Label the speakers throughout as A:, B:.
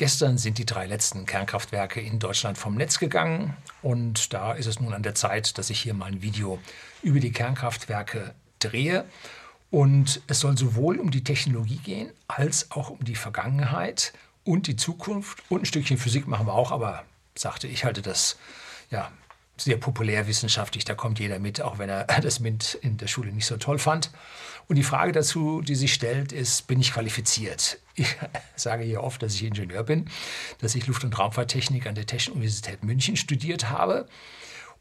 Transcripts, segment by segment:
A: Gestern sind die drei letzten Kernkraftwerke in Deutschland vom Netz gegangen und da ist es nun an der Zeit, dass ich hier mal ein Video über die Kernkraftwerke drehe. Und es soll sowohl um die Technologie gehen, als auch um die Vergangenheit und die Zukunft. Und ein Stückchen Physik machen wir auch, aber sagte ich halte das ja sehr populärwissenschaftlich, da kommt jeder mit, auch wenn er das MINT in der Schule nicht so toll fand. Und die Frage dazu, die sich stellt, ist, bin ich qualifiziert? Ich sage hier oft, dass ich Ingenieur bin, dass ich Luft- und Raumfahrttechnik an der Technischen Universität München studiert habe.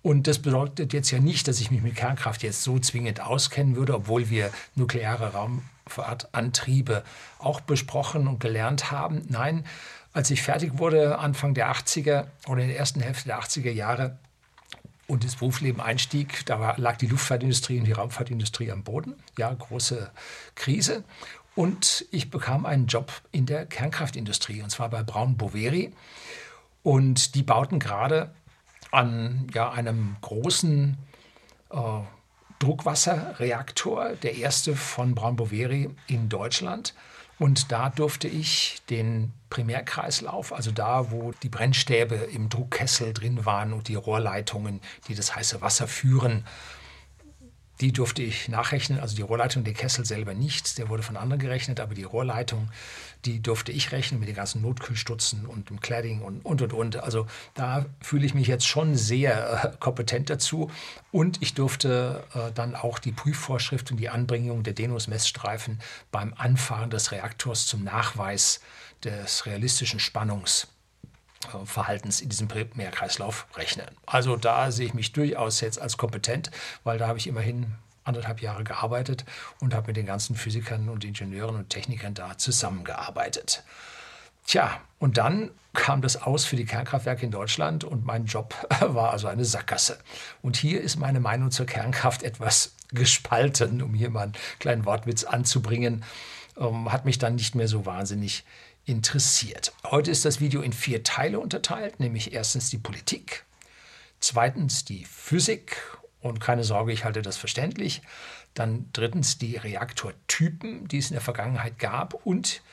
A: Und das bedeutet jetzt ja nicht, dass ich mich mit Kernkraft jetzt so zwingend auskennen würde, obwohl wir nukleare Raumfahrtantriebe auch besprochen und gelernt haben. Nein, als ich fertig wurde, Anfang der 80er oder in der ersten Hälfte der 80er Jahre, und ins Berufsleben einstieg, da lag die Luftfahrtindustrie und die Raumfahrtindustrie am Boden. Ja, große Krise. Und ich bekam einen Job in der Kernkraftindustrie, und zwar bei Braun Boveri. Und die bauten gerade an ja, einem großen äh, Druckwasserreaktor, der erste von Braun Boveri in Deutschland. Und da durfte ich den Primärkreislauf, also da, wo die Brennstäbe im Druckkessel drin waren und die Rohrleitungen, die das heiße Wasser führen, die durfte ich nachrechnen, also die Rohrleitung, der Kessel selber nicht, der wurde von anderen gerechnet, aber die Rohrleitung, die durfte ich rechnen mit den ganzen Notkühlstutzen und dem Cladding und, und, und, und. Also da fühle ich mich jetzt schon sehr äh, kompetent dazu. Und ich durfte äh, dann auch die Prüfvorschrift und die Anbringung der Denus-Messstreifen beim Anfahren des Reaktors zum Nachweis des realistischen Spannungs Verhaltens in diesem Primärkreislauf rechnen. Also da sehe ich mich durchaus jetzt als kompetent, weil da habe ich immerhin anderthalb Jahre gearbeitet und habe mit den ganzen Physikern und Ingenieuren und Technikern da zusammengearbeitet. Tja, und dann kam das aus für die Kernkraftwerke in Deutschland und mein Job war also eine Sackgasse. Und hier ist meine Meinung zur Kernkraft etwas gespalten, um hier mal einen kleinen Wortwitz anzubringen. Ähm, hat mich dann nicht mehr so wahnsinnig interessiert. Heute ist das Video in vier Teile unterteilt, nämlich erstens die Politik, zweitens die Physik und keine Sorge, ich halte das verständlich, dann drittens die Reaktortypen, die es in der Vergangenheit gab und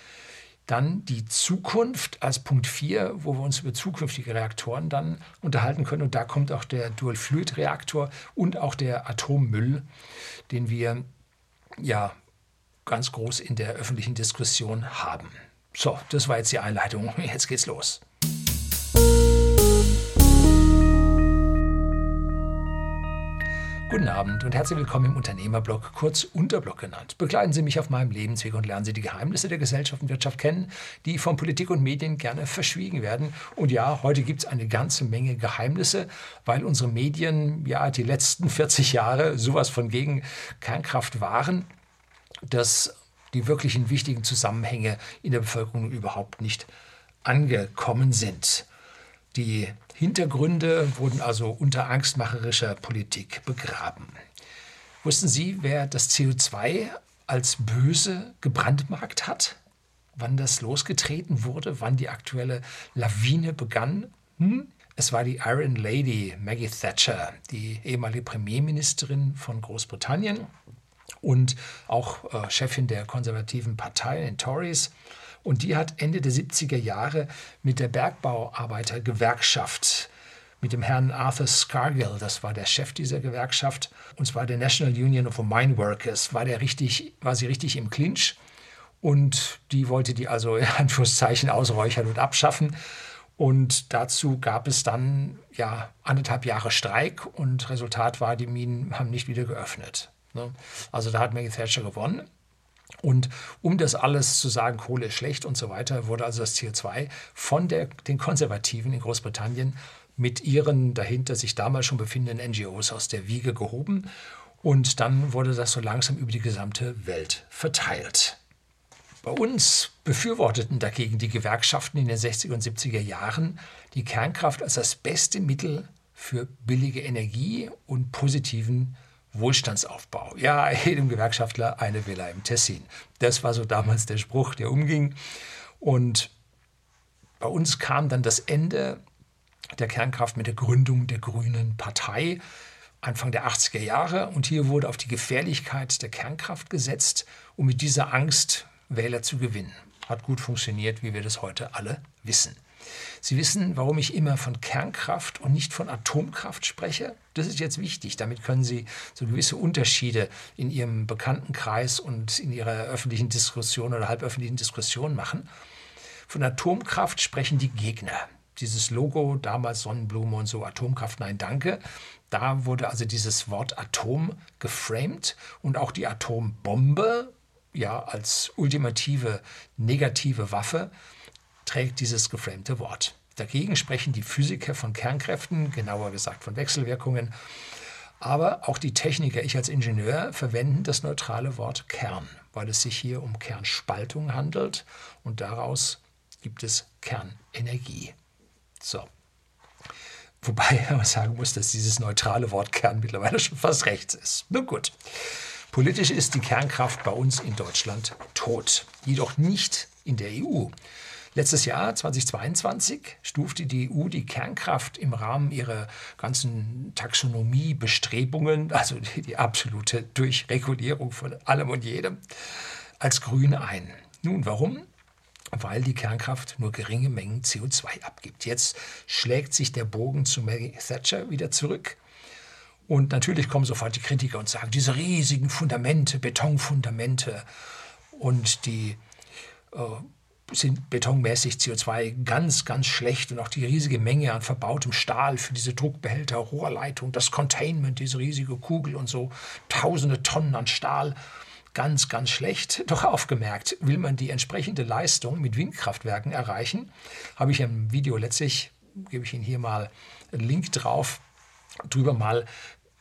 A: dann die Zukunft als Punkt 4, wo wir uns über zukünftige Reaktoren dann unterhalten können. Und da kommt auch der Dual-Fluid-Reaktor und auch der Atommüll, den wir ja ganz groß in der öffentlichen Diskussion haben. So, das war jetzt die Einleitung. Jetzt geht's los. Guten Abend und herzlich willkommen im Unternehmerblog, kurz Unterblog genannt. Begleiten Sie mich auf meinem Lebensweg und lernen Sie die Geheimnisse der Gesellschaft und Wirtschaft kennen, die von Politik und Medien gerne verschwiegen werden. Und ja, heute gibt es eine ganze Menge Geheimnisse, weil unsere Medien ja die letzten 40 Jahre sowas von gegen Kernkraft waren, dass die wirklichen wichtigen Zusammenhänge in der Bevölkerung überhaupt nicht angekommen sind. Die Hintergründe wurden also unter angstmacherischer Politik begraben. Wussten Sie, wer das CO2 als böse gebrandmarkt hat? Wann das losgetreten wurde? Wann die aktuelle Lawine begann? Hm? Es war die Iron Lady Maggie Thatcher, die ehemalige Premierministerin von Großbritannien, und auch äh, Chefin der konservativen Partei, den Tories. Und die hat Ende der 70er Jahre mit der Bergbauarbeitergewerkschaft, mit dem Herrn Arthur Scargill, das war der Chef dieser Gewerkschaft, und zwar der National Union of Mine Workers, war, der richtig, war sie richtig im Clinch. Und die wollte die also in Anführungszeichen ausräuchern und abschaffen. Und dazu gab es dann ja anderthalb Jahre Streik und Resultat war, die Minen haben nicht wieder geöffnet. Ne? Also da hat Maggie Thatcher gewonnen. Und um das alles zu sagen, Kohle ist schlecht und so weiter, wurde also das CO2 von der, den Konservativen in Großbritannien mit ihren dahinter sich damals schon befindenden NGOs aus der Wiege gehoben. Und dann wurde das so langsam über die gesamte Welt verteilt. Bei uns befürworteten dagegen die Gewerkschaften in den 60er und 70er Jahren die Kernkraft als das beste Mittel für billige Energie und positiven Wohlstandsaufbau. Ja, jedem Gewerkschaftler eine Villa im Tessin. Das war so damals der Spruch, der umging. Und bei uns kam dann das Ende der Kernkraft mit der Gründung der Grünen Partei Anfang der 80er Jahre. Und hier wurde auf die Gefährlichkeit der Kernkraft gesetzt, um mit dieser Angst Wähler zu gewinnen. hat gut funktioniert, wie wir das heute alle wissen. Sie wissen, warum ich immer von Kernkraft und nicht von Atomkraft spreche? Das ist jetzt wichtig. Damit können Sie so gewisse Unterschiede in Ihrem Bekanntenkreis und in Ihrer öffentlichen Diskussion oder halböffentlichen Diskussion machen. Von Atomkraft sprechen die Gegner. Dieses Logo, damals Sonnenblume und so, Atomkraft, nein, danke. Da wurde also dieses Wort Atom geframed und auch die Atombombe, ja, als ultimative negative Waffe trägt dieses geframte Wort. Dagegen sprechen die Physiker von Kernkräften, genauer gesagt von Wechselwirkungen. Aber auch die Techniker, ich als Ingenieur, verwenden das neutrale Wort Kern, weil es sich hier um Kernspaltung handelt und daraus gibt es Kernenergie. So. Wobei man sagen muss, dass dieses neutrale Wort Kern mittlerweile schon fast rechts ist. Nun gut. Politisch ist die Kernkraft bei uns in Deutschland tot, jedoch nicht in der EU. Letztes Jahr, 2022, stufte die EU die Kernkraft im Rahmen ihrer ganzen Taxonomiebestrebungen, also die, die absolute Durchregulierung von allem und jedem, als grün ein. Nun, warum? weil die Kernkraft nur geringe Mengen CO2 abgibt. Jetzt schlägt sich der Bogen zu Maggie Thatcher wieder zurück. Und natürlich kommen sofort die Kritiker und sagen, diese riesigen Fundamente, Betonfundamente und die äh, sind betonmäßig CO2 ganz, ganz schlecht und auch die riesige Menge an verbautem Stahl für diese Druckbehälter, Rohrleitung, das Containment, diese riesige Kugel und so, tausende Tonnen an Stahl, ganz, ganz schlecht. Doch aufgemerkt, will man die entsprechende Leistung mit Windkraftwerken erreichen, habe ich im Video letztlich, gebe ich Ihnen hier mal einen Link drauf, drüber mal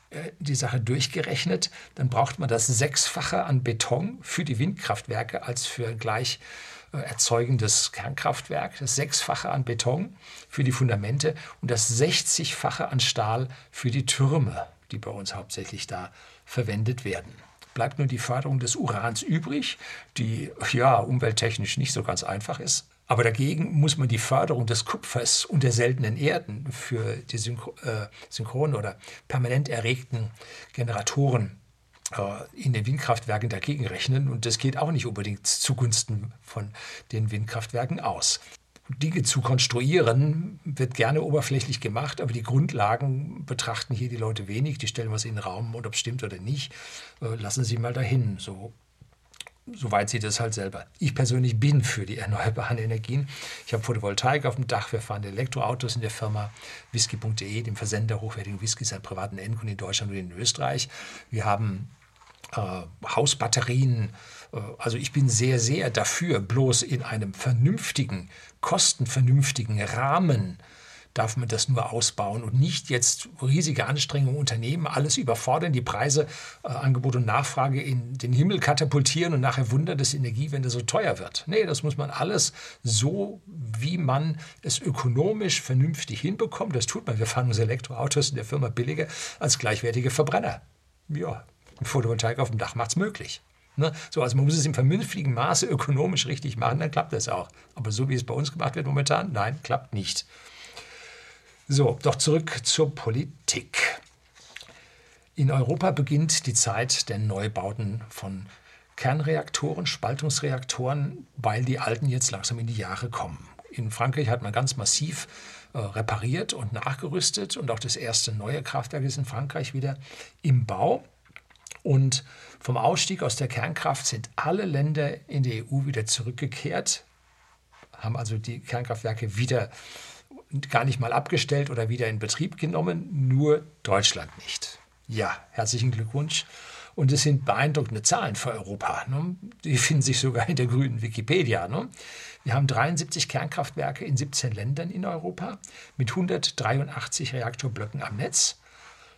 A: äh, die Sache durchgerechnet, dann braucht man das Sechsfache an Beton für die Windkraftwerke als für gleich erzeugendes Kernkraftwerk, das Sechsfache an Beton für die Fundamente und das 60-fache an Stahl für die Türme, die bei uns hauptsächlich da verwendet werden. Bleibt nur die Förderung des Urans übrig, die ja umwelttechnisch nicht so ganz einfach ist. Aber dagegen muss man die Förderung des Kupfers und der seltenen Erden für die äh, synchron oder permanent erregten Generatoren in den Windkraftwerken dagegen rechnen. Und das geht auch nicht unbedingt zugunsten von den Windkraftwerken aus. Dinge zu konstruieren wird gerne oberflächlich gemacht, aber die Grundlagen betrachten hier die Leute wenig. Die stellen was in den Raum und ob es stimmt oder nicht, äh, lassen sie mal dahin. So soweit sie das halt selber. Ich persönlich bin für die erneuerbaren Energien. Ich habe Photovoltaik auf dem Dach, wir fahren Elektroautos in der Firma whisky.de, dem Versender hochwertigen Whiskys an privaten Endkunden in Deutschland und in Österreich. Wir haben äh, Hausbatterien. Äh, also ich bin sehr, sehr dafür, bloß in einem vernünftigen, kostenvernünftigen Rahmen darf man das nur ausbauen und nicht jetzt riesige Anstrengungen unternehmen, alles überfordern, die Preise, äh, Angebot und Nachfrage in den Himmel katapultieren und nachher wundern, dass Energiewende so teuer wird. Nee, das muss man alles so, wie man es ökonomisch vernünftig hinbekommt. Das tut man. Wir fahren unsere Elektroautos in der Firma billiger als gleichwertige Verbrenner. Ja, Photovoltaik auf dem Dach macht es möglich. Ne? So, also man muss es im vernünftigen Maße ökonomisch richtig machen, dann klappt das auch. Aber so wie es bei uns gemacht wird momentan, nein, klappt nicht. So, doch zurück zur Politik. In Europa beginnt die Zeit der Neubauten von Kernreaktoren, Spaltungsreaktoren, weil die alten jetzt langsam in die Jahre kommen. In Frankreich hat man ganz massiv äh, repariert und nachgerüstet und auch das erste neue Kraftwerk ist in Frankreich wieder im Bau. Und vom Ausstieg aus der Kernkraft sind alle Länder in der EU wieder zurückgekehrt, haben also die Kernkraftwerke wieder gar nicht mal abgestellt oder wieder in Betrieb genommen, nur Deutschland nicht. Ja, herzlichen Glückwunsch. Und es sind beeindruckende Zahlen für Europa. Ne? Die finden sich sogar in der grünen Wikipedia. Ne? Wir haben 73 Kernkraftwerke in 17 Ländern in Europa mit 183 Reaktorblöcken am Netz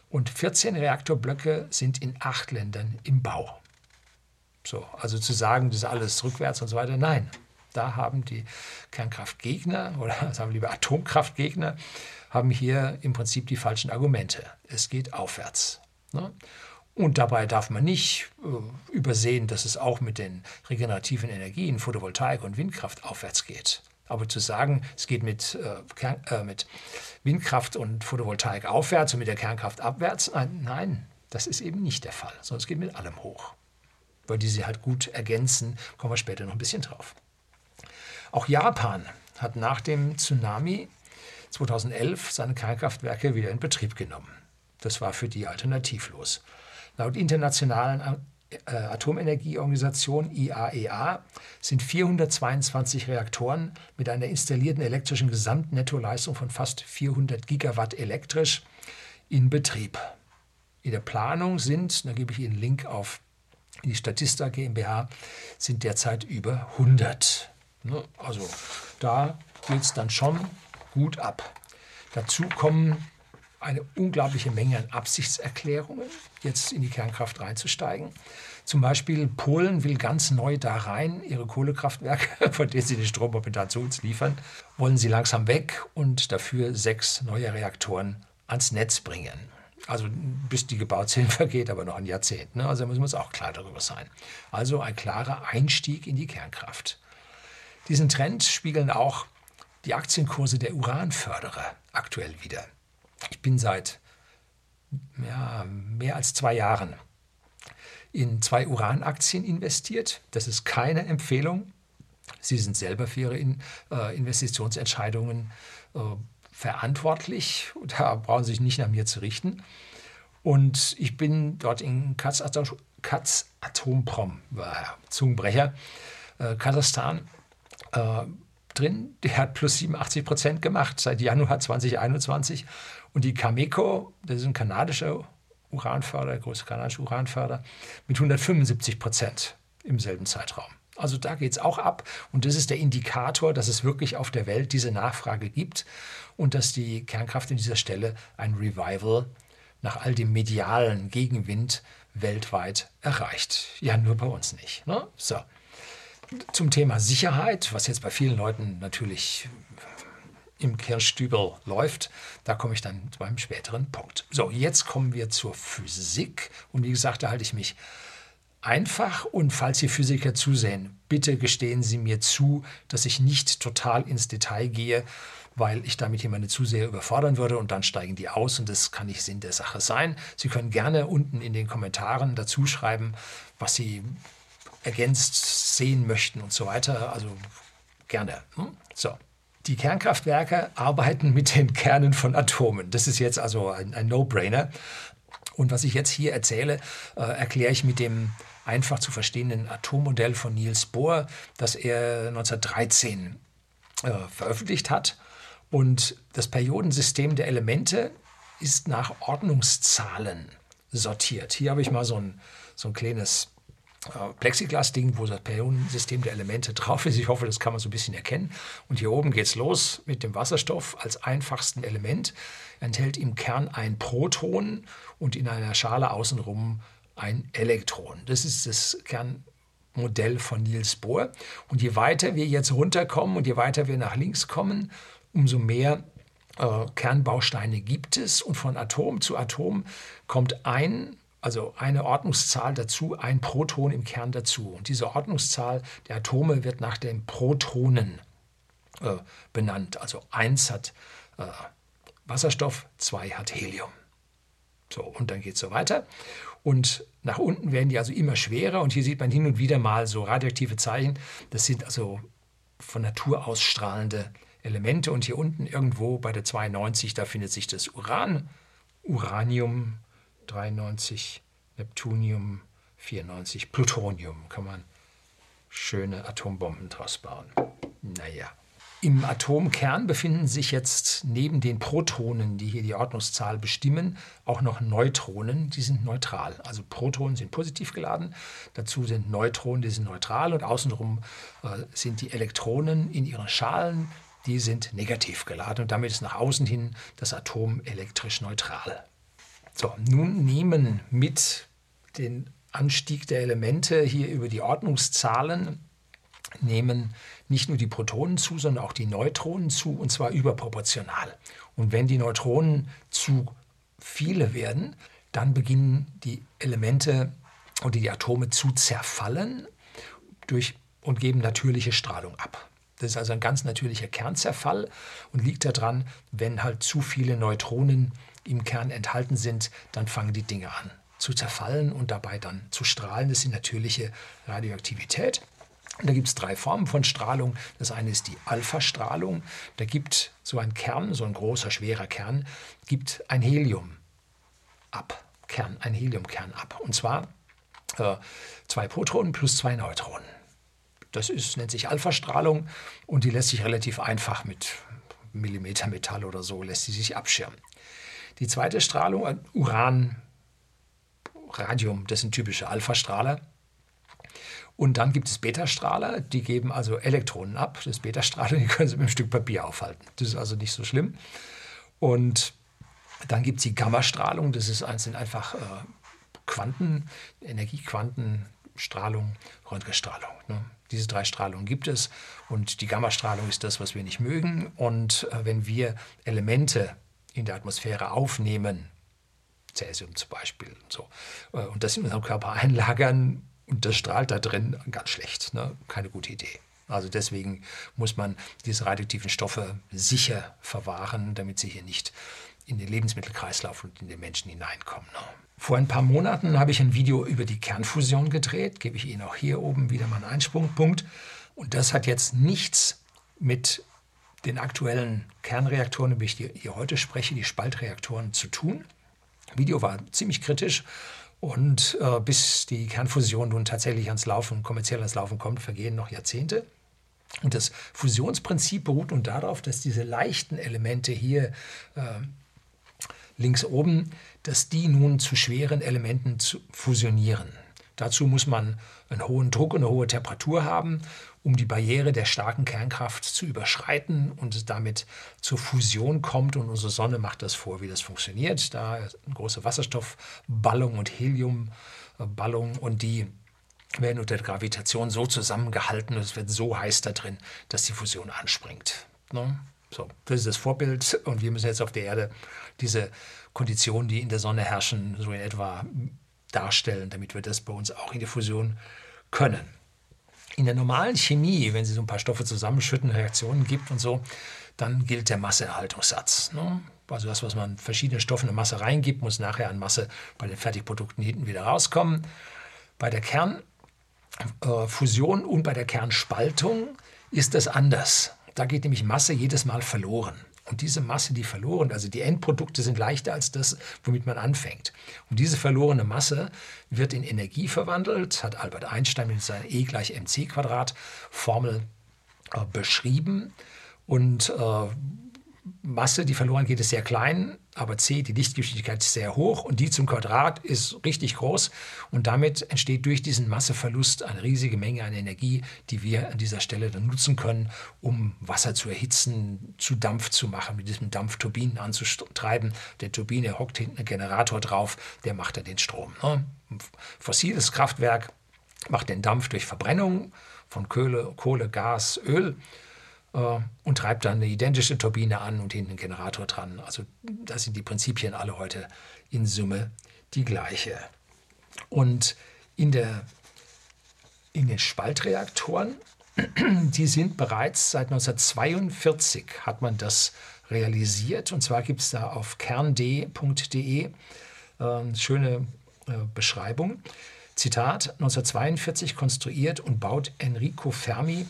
A: und 14 Reaktorblöcke sind in acht Ländern im Bau. So, also zu sagen, das ist alles rückwärts und so weiter, nein. Da haben die Kernkraftgegner oder sagen wir lieber Atomkraftgegner, haben hier im Prinzip die falschen Argumente. Es geht aufwärts. Ne? Und dabei darf man nicht äh, übersehen, dass es auch mit den regenerativen Energien, Photovoltaik und Windkraft aufwärts geht. Aber zu sagen, es geht mit, äh, äh, mit Windkraft und Photovoltaik aufwärts und mit der Kernkraft abwärts, nein, nein, das ist eben nicht der Fall, sondern es geht mit allem hoch. Weil die sie halt gut ergänzen, kommen wir später noch ein bisschen drauf. Auch Japan hat nach dem Tsunami 2011 seine Kernkraftwerke wieder in Betrieb genommen. Das war für die alternativlos. Laut internationalen äh, Atomenergieorganisation IAEA e sind 422 Reaktoren mit einer installierten elektrischen Gesamtnettoleistung von fast 400 Gigawatt elektrisch in Betrieb. In der Planung sind, da gebe ich Ihnen einen Link auf die Statista GmbH, sind derzeit über 100. Ne, also da geht es dann schon gut ab. Dazu kommen eine unglaubliche Menge an Absichtserklärungen, jetzt in die Kernkraft reinzusteigen. Zum Beispiel Polen will ganz neu da rein, ihre Kohlekraftwerke, von denen sie den Strom momentan zu uns liefern, wollen sie langsam weg und dafür sechs neue Reaktoren ans Netz bringen. Also bis die gebaut sind, vergeht aber noch ein Jahrzehnt. Ne? Also da müssen wir uns auch klar darüber sein. Also ein klarer Einstieg in die Kernkraft. Diesen Trend spiegeln auch die Aktienkurse der Uranförderer aktuell wieder. Ich bin seit ja, mehr als zwei Jahren in zwei Uranaktien investiert. Das ist keine Empfehlung. Sie sind selber für Ihre äh, Investitionsentscheidungen äh, verantwortlich. Da brauchen Sie sich nicht nach mir zu richten. Und ich bin dort in Katz, Atomprom, Zungenbrecher, äh, Kasachstan, äh, drin. Der hat plus 87 Prozent gemacht seit Januar 2021. Und die Cameco, das ist ein kanadischer Uranförder, größte kanadische Uranförder, mit 175 Prozent im selben Zeitraum. Also da geht es auch ab und das ist der Indikator, dass es wirklich auf der Welt diese Nachfrage gibt und dass die Kernkraft an dieser Stelle ein Revival nach all dem medialen Gegenwind weltweit erreicht. Ja, nur bei uns nicht. Ne? So. Zum Thema Sicherheit, was jetzt bei vielen Leuten natürlich im Kirschstübel läuft, da komme ich dann zu einem späteren Punkt. So, jetzt kommen wir zur Physik. Und wie gesagt, da halte ich mich einfach. Und falls Sie Physiker zusehen, bitte gestehen Sie mir zu, dass ich nicht total ins Detail gehe, weil ich damit jemanden zu sehr überfordern würde und dann steigen die aus und das kann nicht Sinn der Sache sein. Sie können gerne unten in den Kommentaren dazu schreiben, was Sie ergänzt sehen möchten und so weiter. Also gerne. Hm? So. Die Kernkraftwerke arbeiten mit den Kernen von Atomen. Das ist jetzt also ein, ein No-Brainer. Und was ich jetzt hier erzähle, äh, erkläre ich mit dem einfach zu verstehenden Atommodell von Niels Bohr, das er 1913 äh, veröffentlicht hat. Und das Periodensystem der Elemente ist nach Ordnungszahlen sortiert. Hier habe ich mal so ein, so ein kleines Plexiglas-Ding, wo das Periodensystem der Elemente drauf ist. Ich hoffe, das kann man so ein bisschen erkennen. Und hier oben geht es los mit dem Wasserstoff als einfachsten Element. Er enthält im Kern ein Proton und in einer Schale außenrum ein Elektron. Das ist das Kernmodell von Niels Bohr. Und je weiter wir jetzt runterkommen und je weiter wir nach links kommen, umso mehr äh, Kernbausteine gibt es. Und von Atom zu Atom kommt ein also eine Ordnungszahl dazu, ein Proton im Kern dazu. Und diese Ordnungszahl der Atome wird nach den Protonen äh, benannt. Also eins hat äh, Wasserstoff, zwei hat Helium. So, und dann geht es so weiter. Und nach unten werden die also immer schwerer. Und hier sieht man hin und wieder mal so radioaktive Zeichen. Das sind also von Natur aus strahlende Elemente. Und hier unten irgendwo bei der 92, da findet sich das Uran, Uranium, 93, Neptunium 94, Plutonium. Kann man schöne Atombomben draus bauen. Naja. Im Atomkern befinden sich jetzt neben den Protonen, die hier die Ordnungszahl bestimmen, auch noch Neutronen, die sind neutral. Also Protonen sind positiv geladen, dazu sind Neutronen, die sind neutral und außenrum äh, sind die Elektronen in ihren Schalen, die sind negativ geladen und damit ist nach außen hin das Atom elektrisch neutral. So, nun nehmen mit den Anstieg der Elemente hier über die Ordnungszahlen nehmen nicht nur die Protonen zu, sondern auch die Neutronen zu, und zwar überproportional. Und wenn die Neutronen zu viele werden, dann beginnen die Elemente oder die Atome zu zerfallen durch, und geben natürliche Strahlung ab. Das ist also ein ganz natürlicher Kernzerfall und liegt daran, wenn halt zu viele Neutronen im Kern enthalten sind, dann fangen die Dinge an zu zerfallen und dabei dann zu strahlen. Das ist die natürliche Radioaktivität. Und da gibt es drei Formen von Strahlung. Das eine ist die Alpha-Strahlung. Da gibt so ein Kern, so ein großer, schwerer Kern, gibt ein Helium ab. Kern, ein Heliumkern ab. Und zwar äh, zwei Protonen plus zwei Neutronen. Das ist, nennt sich Alpha-Strahlung und die lässt sich relativ einfach mit Millimeter Metall oder so, lässt sie sich abschirmen. Die zweite Strahlung, Uran, Radium, das sind typische Alpha-Strahler. Und dann gibt es Beta-Strahler, die geben also Elektronen ab. Das Beta-Strahler, die können sie mit einem Stück Papier aufhalten. Das ist also nicht so schlimm. Und dann gibt es die Gammastrahlung, das ist, sind einfach äh, Quanten, Energiequantenstrahlung, Röntgenstrahlung. Ne? Diese drei Strahlungen gibt es und die Gammastrahlung ist das, was wir nicht mögen. Und äh, wenn wir Elemente in der Atmosphäre aufnehmen, Cäsium zum Beispiel, und, so, äh, und das in unserem Körper einlagern und das strahlt da drin, ganz schlecht, ne? keine gute Idee. Also deswegen muss man diese radioaktiven Stoffe sicher verwahren, damit sie hier nicht in den Lebensmittelkreislauf und in den Menschen hineinkommen. Ne? Vor ein paar Monaten habe ich ein Video über die Kernfusion gedreht, gebe ich Ihnen auch hier oben wieder mal einen Einsprungpunkt. Und das hat jetzt nichts mit den aktuellen Kernreaktoren, über die ich hier heute spreche, die Spaltreaktoren, zu tun. Video war ziemlich kritisch und äh, bis die Kernfusion nun tatsächlich ans Laufen, kommerziell ans Laufen kommt, vergehen noch Jahrzehnte. Und das Fusionsprinzip beruht nun darauf, dass diese leichten Elemente hier äh, links oben, dass die nun zu schweren Elementen zu fusionieren. Dazu muss man einen hohen Druck und eine hohe Temperatur haben, um die Barriere der starken Kernkraft zu überschreiten und damit zur Fusion kommt. Und unsere Sonne macht das vor, wie das funktioniert. Da große Wasserstoffballung und Heliumballung und die werden unter der Gravitation so zusammengehalten und es wird so heiß da drin, dass die Fusion anspringt. Ne? So, das ist das Vorbild und wir müssen jetzt auf der Erde diese Konditionen, die in der Sonne herrschen, so in etwa darstellen, damit wir das bei uns auch in der Fusion können. In der normalen Chemie, wenn Sie so ein paar Stoffe zusammenschütten, Reaktionen gibt und so, dann gilt der Masseerhaltungssatz. Ne? Also das, was man verschiedene Stoffe in Masse reingibt, muss nachher an Masse bei den Fertigprodukten hinten wieder rauskommen. Bei der Kernfusion und bei der Kernspaltung ist das anders. Da geht nämlich Masse jedes Mal verloren. Und diese Masse, die verloren, also die Endprodukte sind leichter als das, womit man anfängt. Und diese verlorene Masse wird in Energie verwandelt, hat Albert Einstein mit seiner E gleich mc Quadrat Formel äh, beschrieben. Und äh, Masse, die verloren geht, ist sehr klein, aber c, die Lichtgeschwindigkeit, ist sehr hoch und die zum Quadrat ist richtig groß. Und damit entsteht durch diesen Masseverlust eine riesige Menge an Energie, die wir an dieser Stelle dann nutzen können, um Wasser zu erhitzen, zu Dampf zu machen, mit diesem Dampf Turbinen anzutreiben. Der Turbine hockt hinten ein Generator drauf, der macht dann den Strom. Ne? Fossiles Kraftwerk macht den Dampf durch Verbrennung von Kohle, Kohle Gas, Öl und treibt dann eine identische Turbine an und hinten einen Generator dran. Also da sind die Prinzipien alle heute in Summe die gleiche. Und in, der, in den Spaltreaktoren, die sind bereits seit 1942 hat man das realisiert. Und zwar gibt es da auf kernd.de äh, schöne äh, Beschreibung. Zitat, 1942 konstruiert und baut Enrico Fermi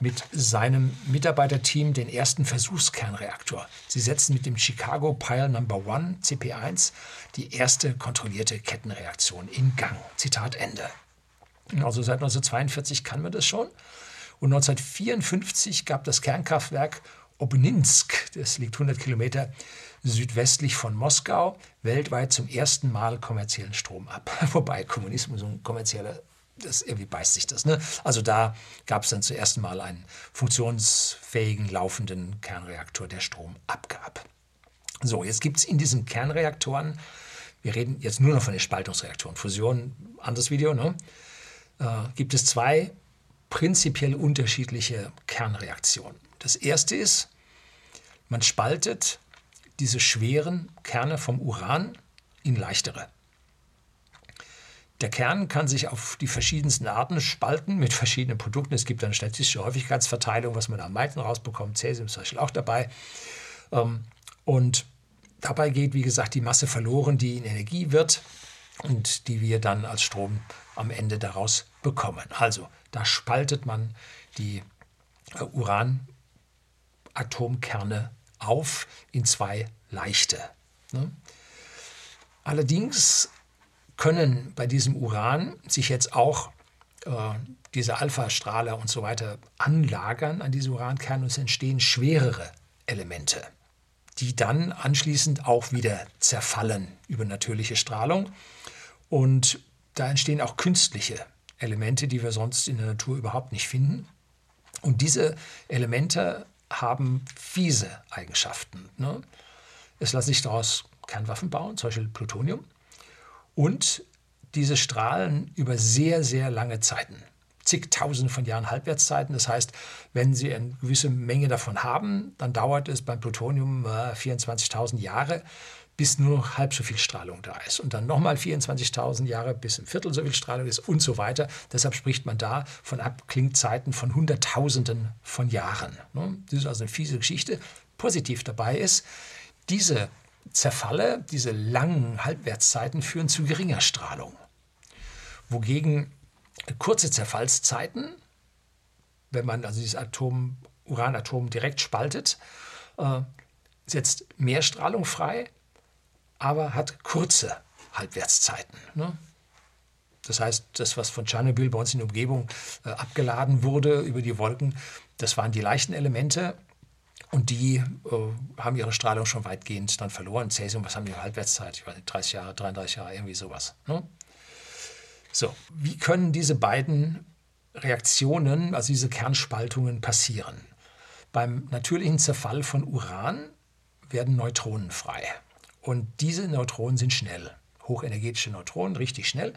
A: mit seinem Mitarbeiterteam den ersten Versuchskernreaktor. Sie setzen mit dem Chicago Pile Number One CP1 die erste kontrollierte Kettenreaktion in Gang. Zitat Ende. Also seit 1942 kann man das schon. Und 1954 gab das Kernkraftwerk Obninsk, das liegt 100 Kilometer südwestlich von Moskau, weltweit zum ersten Mal kommerziellen Strom ab. Wobei Kommunismus und kommerzieller das irgendwie beißt sich das. Ne? Also da gab es dann zuerst mal einen funktionsfähigen, laufenden Kernreaktor, der Strom abgab. So, jetzt gibt es in diesen Kernreaktoren, wir reden jetzt nur noch von den Spaltungsreaktoren, Fusion, anderes Video, ne? äh, gibt es zwei prinzipiell unterschiedliche Kernreaktionen. Das erste ist, man spaltet diese schweren Kerne vom Uran in leichtere. Der Kern kann sich auf die verschiedensten Arten spalten mit verschiedenen Produkten. Es gibt eine statistische Häufigkeitsverteilung, was man am meisten rausbekommt. Cäsium ist zum Beispiel auch dabei. Ähm, und dabei geht, wie gesagt, die Masse verloren, die in Energie wird und die wir dann als Strom am Ende daraus bekommen. Also da spaltet man die äh, Uranatomkerne auf in zwei leichte. Ne? Allerdings können bei diesem Uran sich jetzt auch äh, diese Alpha-Strahler und so weiter anlagern an diese Urankerne und es entstehen schwerere Elemente, die dann anschließend auch wieder zerfallen über natürliche Strahlung. Und da entstehen auch künstliche Elemente, die wir sonst in der Natur überhaupt nicht finden. Und diese Elemente haben fiese Eigenschaften. Ne? Es lassen sich daraus Kernwaffen bauen, zum Beispiel Plutonium. Und diese strahlen über sehr, sehr lange Zeiten. Zigtausende von Jahren Halbwertszeiten. Das heißt, wenn Sie eine gewisse Menge davon haben, dann dauert es beim Plutonium äh, 24.000 Jahre, bis nur noch halb so viel Strahlung da ist. Und dann nochmal 24.000 Jahre, bis ein Viertel so viel Strahlung ist und so weiter. Deshalb spricht man da von Abklingzeiten von Hunderttausenden von Jahren. Ne? Das ist also eine fiese Geschichte. Positiv dabei ist, diese Zerfalle, diese langen Halbwertszeiten führen zu geringer Strahlung. Wogegen kurze Zerfallszeiten, wenn man also dieses Atom, Uranatom direkt spaltet, äh, setzt mehr Strahlung frei, aber hat kurze Halbwertszeiten. Ne? Das heißt, das, was von Tschernobyl bei uns in der Umgebung äh, abgeladen wurde über die Wolken, das waren die leichten Elemente und die äh, haben ihre Strahlung schon weitgehend dann verloren. Cäsium, was haben die Halbwertszeit? Ich weiß nicht, 30 Jahre, 33 Jahre, irgendwie sowas. Ne? So, wie können diese beiden Reaktionen, also diese Kernspaltungen passieren? Beim natürlichen Zerfall von Uran werden Neutronen frei. Und diese Neutronen sind schnell. Hochenergetische Neutronen, richtig schnell.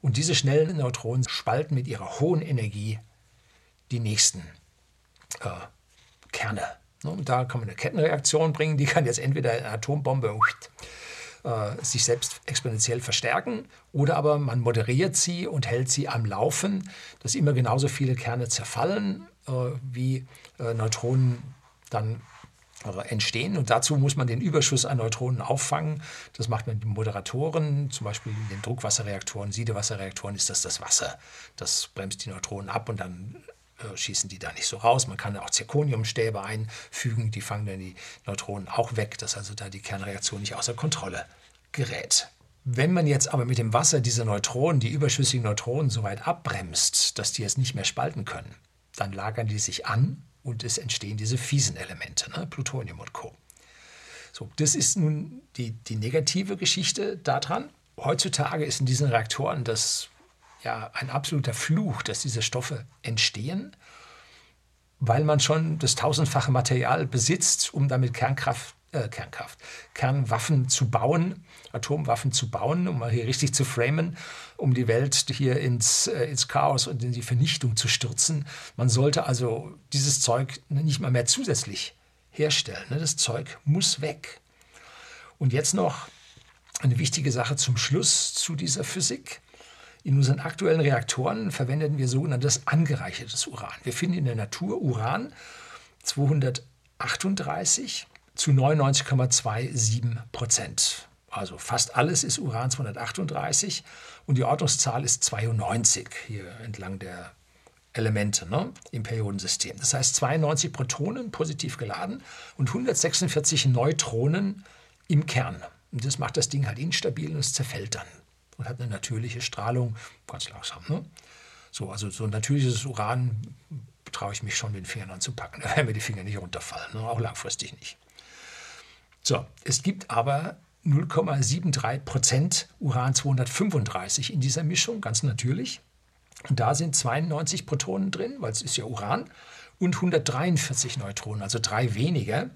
A: Und diese schnellen Neutronen spalten mit ihrer hohen Energie die nächsten äh, Kerne. Und da kann man eine Kettenreaktion bringen, die kann jetzt entweder eine Atombombe äh, sich selbst exponentiell verstärken oder aber man moderiert sie und hält sie am Laufen, dass immer genauso viele Kerne zerfallen, äh, wie äh, Neutronen dann äh, entstehen. Und dazu muss man den Überschuss an Neutronen auffangen. Das macht man mit Moderatoren, zum Beispiel in den Druckwasserreaktoren, Siedewasserreaktoren ist das das Wasser. Das bremst die Neutronen ab und dann äh, schießen die da nicht so raus. Man kann auch Zirconiumstäbe einfügen, die fangen dann die Neutronen auch weg, dass also da die Kernreaktion nicht außer Kontrolle gerät. Wenn man jetzt aber mit dem Wasser diese Neutronen, die überschüssigen Neutronen, so weit abbremst, dass die jetzt nicht mehr spalten können, dann lagern die sich an und es entstehen diese fiesen Elemente, ne? Plutonium und Co. So, das ist nun die, die negative Geschichte daran. Heutzutage ist in diesen Reaktoren das ja ein absoluter Fluch, dass diese Stoffe entstehen, weil man schon das tausendfache Material besitzt, um damit Kernkraft, äh, Kernkraft, Kernwaffen zu bauen, Atomwaffen zu bauen, um mal hier richtig zu framen, um die Welt hier ins, äh, ins Chaos und in die Vernichtung zu stürzen. Man sollte also dieses Zeug nicht mal mehr zusätzlich herstellen. Ne? Das Zeug muss weg. Und jetzt noch eine wichtige Sache zum Schluss zu dieser Physik. In unseren aktuellen Reaktoren verwenden wir sogenanntes angereichertes Uran. Wir finden in der Natur Uran 238 zu 99,27 Prozent. Also fast alles ist Uran 238 und die Ordnungszahl ist 92 hier entlang der Elemente ne, im Periodensystem. Das heißt 92 Protonen positiv geladen und 146 Neutronen im Kern. Und das macht das Ding halt instabil und es zerfällt dann und hat eine natürliche Strahlung, ganz langsam. Ne? So, also so ein natürliches Uran traue ich mich schon den Fingern anzupacken. Da werden mir die Finger nicht runterfallen, ne? auch langfristig nicht. So, es gibt aber 0,73 Prozent Uran 235 in dieser Mischung, ganz natürlich. Und da sind 92 Protonen drin, weil es ist ja Uran, und 143 Neutronen, also drei weniger.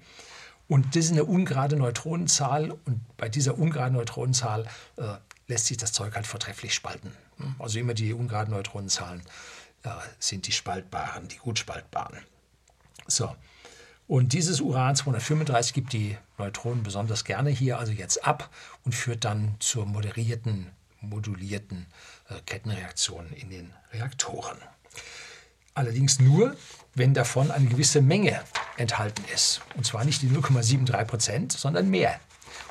A: Und das ist eine ungerade Neutronenzahl. Und bei dieser ungeraden Neutronenzahl äh, lässt sich das Zeug halt vortrefflich spalten. Also immer die ungeraden Neutronenzahlen äh, sind die spaltbaren, die gut spaltbaren. So. Und dieses Uran 235 gibt die Neutronen besonders gerne hier also jetzt ab und führt dann zur moderierten, modulierten äh, Kettenreaktion in den Reaktoren. Allerdings nur, wenn davon eine gewisse Menge enthalten ist. Und zwar nicht die 0,73 Prozent, sondern mehr.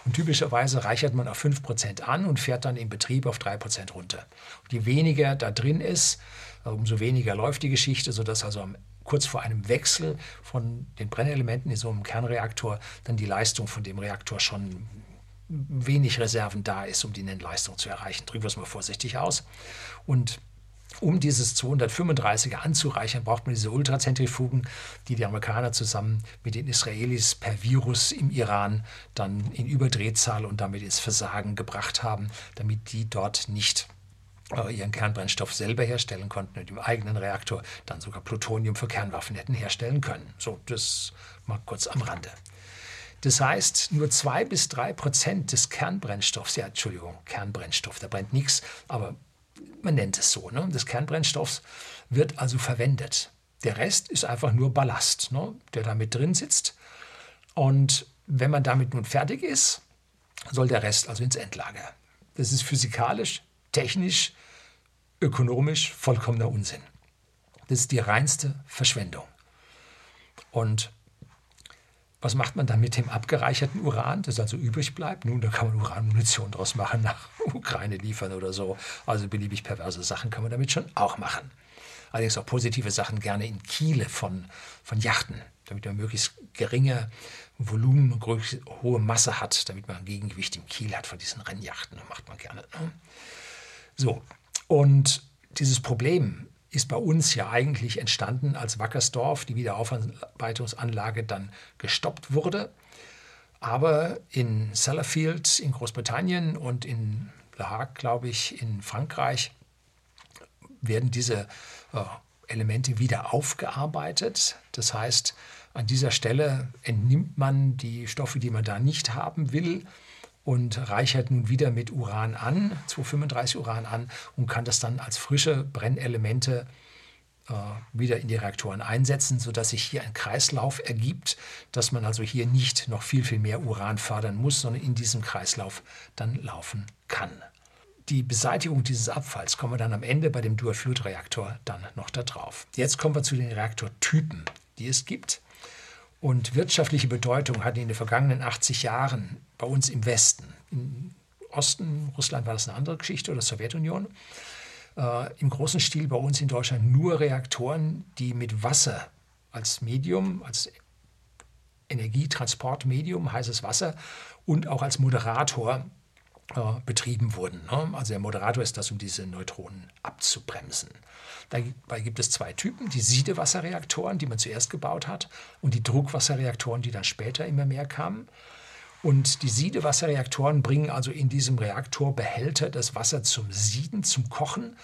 A: Und typischerweise reichert man auf 5 Prozent an und fährt dann im Betrieb auf 3 Prozent runter. Und je weniger da drin ist, umso weniger läuft die Geschichte, sodass also kurz vor einem Wechsel von den Brennelementen in so einem Kernreaktor dann die Leistung von dem Reaktor schon wenig Reserven da ist, um die Nennleistung zu erreichen. Drücken wir es mal vorsichtig aus. Und um dieses 235er anzureichern, braucht man diese Ultrazentrifugen, die die Amerikaner zusammen mit den Israelis per Virus im Iran dann in Überdrehzahl und damit ins Versagen gebracht haben, damit die dort nicht äh, ihren Kernbrennstoff selber herstellen konnten und im eigenen Reaktor dann sogar Plutonium für Kernwaffen hätten herstellen können. So, das mal kurz am Rande. Das heißt, nur zwei bis drei Prozent des Kernbrennstoffs, ja, Entschuldigung, Kernbrennstoff, da brennt nichts, aber man nennt es so, ne, des Kernbrennstoffs wird also verwendet. Der Rest ist einfach nur Ballast, ne, der da mit drin sitzt. Und wenn man damit nun fertig ist, soll der Rest also ins Endlager. Das ist physikalisch, technisch, ökonomisch vollkommener Unsinn. Das ist die reinste Verschwendung. Und was macht man dann mit dem abgereicherten Uran, das also übrig bleibt? Nun, da kann man Uranmunition draus machen, nach Ukraine liefern oder so. Also beliebig perverse Sachen kann man damit schon auch machen. Allerdings auch positive Sachen gerne in Kiele von, von Yachten, damit man möglichst geringe Volumen hohe Masse hat, damit man ein Gegengewicht im Kiel hat von diesen Rennjachten. Das macht man gerne. Ne? So, und dieses Problem ist bei uns ja eigentlich entstanden, als Wackersdorf, die Wiederaufarbeitungsanlage, dann gestoppt wurde. Aber in Sellafield in Großbritannien und in Le Hague, glaube ich, in Frankreich, werden diese äh, Elemente wieder aufgearbeitet. Das heißt, an dieser Stelle entnimmt man die Stoffe, die man da nicht haben will, und reichert nun wieder mit Uran an, 235 Uran an und kann das dann als frische Brennelemente äh, wieder in die Reaktoren einsetzen, sodass sich hier ein Kreislauf ergibt, dass man also hier nicht noch viel, viel mehr Uran fördern muss, sondern in diesem Kreislauf dann laufen kann. Die Beseitigung dieses Abfalls kommen wir dann am Ende bei dem Dual-Fluid-Reaktor dann noch da drauf. Jetzt kommen wir zu den Reaktortypen, die es gibt. Und wirtschaftliche Bedeutung hatten in den vergangenen 80 Jahren bei uns im Westen. Im Osten, Russland war das eine andere Geschichte oder Sowjetunion. Äh, Im großen Stil bei uns in Deutschland nur Reaktoren, die mit Wasser als Medium, als Energietransportmedium, heißes Wasser und auch als Moderator betrieben wurden. Ne? Also der Moderator ist das, um diese Neutronen abzubremsen. Dabei gibt es zwei Typen, die Siedewasserreaktoren, die man zuerst gebaut hat, und die Druckwasserreaktoren, die dann später immer mehr kamen. Und die Siedewasserreaktoren bringen also in diesem Reaktorbehälter das Wasser zum Sieden, zum Kochen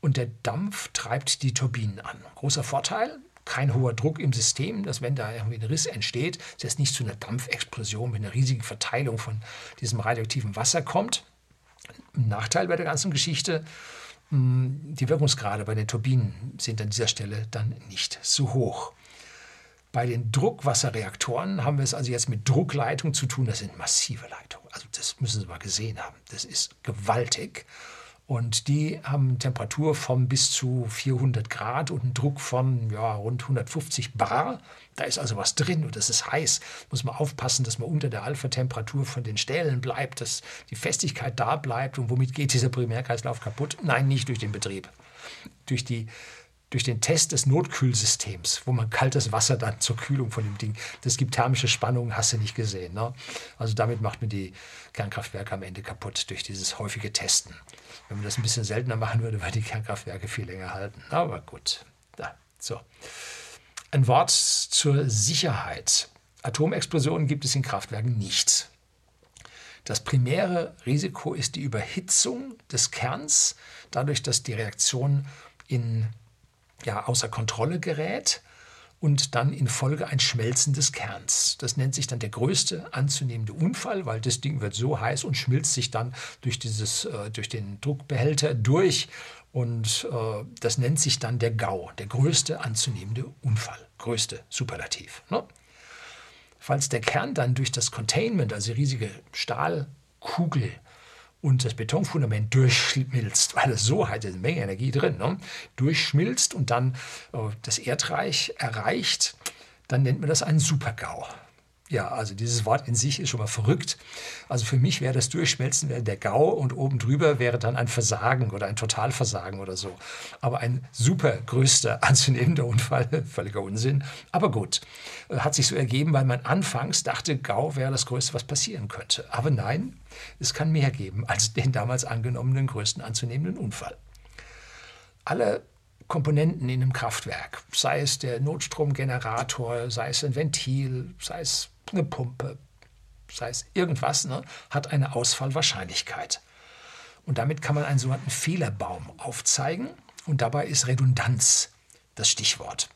A: und der Dampf treibt die Turbinen an. Großer Vorteil, kein hoher Druck im System, dass wenn da irgendwie ein Riss entsteht, es jetzt nicht zu einer Dampfexplosion mit einer riesigen Verteilung von diesem radioaktiven Wasser kommt. Ein Nachteil bei der ganzen Geschichte, hm, die Wirkungsgrade bei den Turbinen sind an dieser Stelle dann nicht so hoch. Bei den Druckwasserreaktoren haben wir es also jetzt mit Druckleitungen zu tun. Das sind massive Leitungen. Also das müssen Sie mal gesehen haben. Das ist gewaltig. Und die haben Temperatur von bis zu 400 Grad und einen Druck von ja, rund 150 Bar. Da ist also was drin und das ist heiß. Muss man aufpassen, dass man unter der Alpha-Temperatur von den Stählen bleibt, dass die Festigkeit da bleibt. Und womit geht dieser Primärkreislauf kaputt? Nein, nicht durch den Betrieb. Durch die durch den Test des Notkühlsystems, wo man kaltes Wasser dann zur Kühlung von dem Ding, das gibt thermische Spannungen, hast du nicht gesehen. Ne? Also damit macht man die Kernkraftwerke am Ende kaputt durch dieses häufige Testen. Wenn man das ein bisschen seltener machen würde, würden die Kernkraftwerke viel länger halten. Aber gut. Ja, so. Ein Wort zur Sicherheit. Atomexplosionen gibt es in Kraftwerken nicht. Das primäre Risiko ist die Überhitzung des Kerns, dadurch, dass die Reaktion in, ja, außer Kontrolle gerät und dann in Folge ein Schmelzen des Kerns. Das nennt sich dann der größte anzunehmende Unfall, weil das Ding wird so heiß und schmilzt sich dann durch, dieses, äh, durch den Druckbehälter durch und äh, das nennt sich dann der GAU, der größte anzunehmende Unfall, größte Superlativ. Ne? Falls der Kern dann durch das Containment, also riesige Stahlkugel, und das Betonfundament durchschmilzt, weil es so hat eine Menge Energie drin, ne? durchschmilzt und dann äh, das Erdreich erreicht, dann nennt man das einen Supergau. Ja, also dieses Wort in sich ist schon mal verrückt. Also für mich wäre das Durchschmelzen der GAU und oben drüber wäre dann ein Versagen oder ein Totalversagen oder so. Aber ein super größter anzunehmender Unfall, völliger Unsinn. Aber gut, äh, hat sich so ergeben, weil man anfangs dachte, GAU wäre das Größte, was passieren könnte. Aber nein, es kann mehr geben als den damals angenommenen größten anzunehmenden Unfall. Alle Komponenten in einem Kraftwerk, sei es der Notstromgenerator, sei es ein Ventil, sei es eine Pumpe, sei es irgendwas, ne, hat eine Ausfallwahrscheinlichkeit. Und damit kann man einen sogenannten Fehlerbaum aufzeigen. Und dabei ist Redundanz das Stichwort.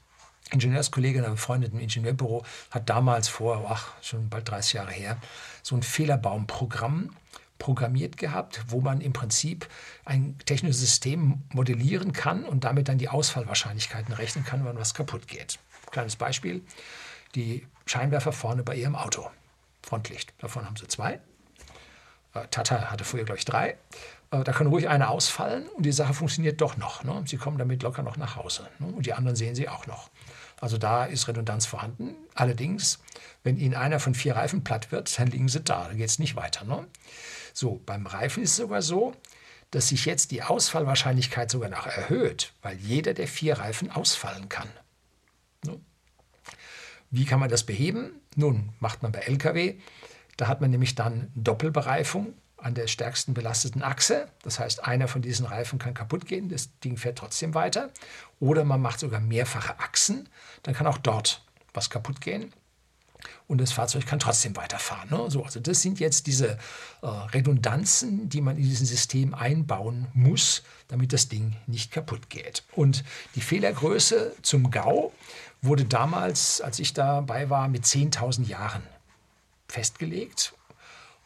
A: Ingenieurskollege in einem befreundeten Ingenieurbüro hat damals vor, ach, schon bald 30 Jahre her, so ein Fehlerbaumprogramm programmiert gehabt, wo man im Prinzip ein technisches System modellieren kann und damit dann die Ausfallwahrscheinlichkeiten rechnen kann, wenn was kaputt geht. Kleines Beispiel die Scheinwerfer vorne bei ihrem Auto. Frontlicht. Davon haben sie zwei. Äh, Tata hatte früher, glaube ich, drei. Äh, da kann ruhig eine ausfallen und die Sache funktioniert doch noch. Ne? Sie kommen damit locker noch nach Hause. Ne? Und die anderen sehen sie auch noch. Also da ist Redundanz vorhanden. Allerdings, wenn Ihnen einer von vier Reifen platt wird, dann liegen Sie da. Dann geht es nicht weiter. Ne? So, beim Reifen ist es sogar so, dass sich jetzt die Ausfallwahrscheinlichkeit sogar noch erhöht, weil jeder der vier Reifen ausfallen kann. Wie kann man das beheben? Nun, macht man bei Lkw. Da hat man nämlich dann Doppelbereifung an der stärksten belasteten Achse. Das heißt, einer von diesen Reifen kann kaputt gehen, das Ding fährt trotzdem weiter. Oder man macht sogar mehrfache Achsen, dann kann auch dort was kaputt gehen. Und das Fahrzeug kann trotzdem weiterfahren. Ne? So, also das sind jetzt diese äh, Redundanzen, die man in diesem System einbauen muss, damit das Ding nicht kaputt geht. Und die Fehlergröße zum GAU wurde damals, als ich dabei war, mit 10.000 Jahren festgelegt.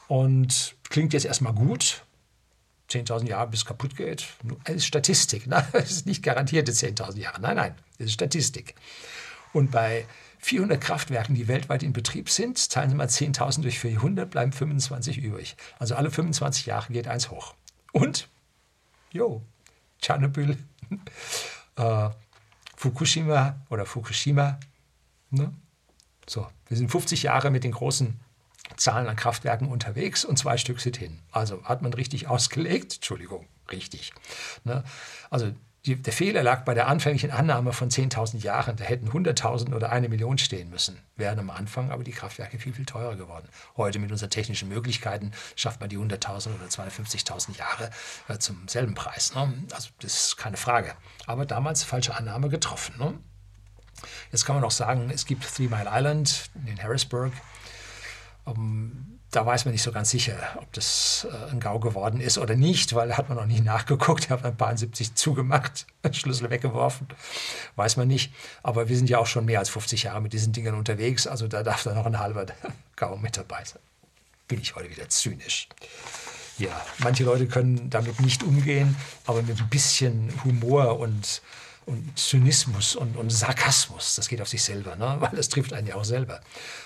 A: Und klingt jetzt erstmal gut. 10.000 Jahre bis es kaputt geht. Das ist Statistik. Ne? Das ist nicht garantierte 10.000 Jahre. Nein, nein, das ist Statistik. Und bei 400 Kraftwerken, die weltweit in Betrieb sind, teilen Sie mal 10.000 durch 400, bleiben 25 übrig. Also alle 25 Jahre geht eins hoch. Und, jo, Tschernobyl, äh, Fukushima oder Fukushima. Ne? So, wir sind 50 Jahre mit den großen Zahlen an Kraftwerken unterwegs und zwei Stück sind hin. Also hat man richtig ausgelegt. Entschuldigung, richtig. Ne? Also die, der Fehler lag bei der anfänglichen Annahme von 10.000 Jahren. Da hätten 100.000 oder eine Million stehen müssen. Wären am Anfang aber die Kraftwerke viel, viel teurer geworden. Heute mit unseren technischen Möglichkeiten schafft man die 100.000 oder 250.000 Jahre äh, zum selben Preis. Ne? Also das ist keine Frage. Aber damals falsche Annahme getroffen. Ne? Jetzt kann man auch sagen, es gibt Three Mile Island in Harrisburg. Um, da weiß man nicht so ganz sicher, ob das äh, ein GAU geworden ist oder nicht, weil hat man noch nie nachgeguckt. Ich habe ein paar 70 zugemacht, Schlüssel weggeworfen. Weiß man nicht. Aber wir sind ja auch schon mehr als 50 Jahre mit diesen Dingern unterwegs. Also da darf da noch ein halber GAU mit dabei sein. Bin ich heute wieder zynisch. Ja, manche Leute können damit nicht umgehen, aber mit ein bisschen Humor und, und Zynismus und, und Sarkasmus, das geht auf sich selber, ne? weil das trifft einen ja auch selber,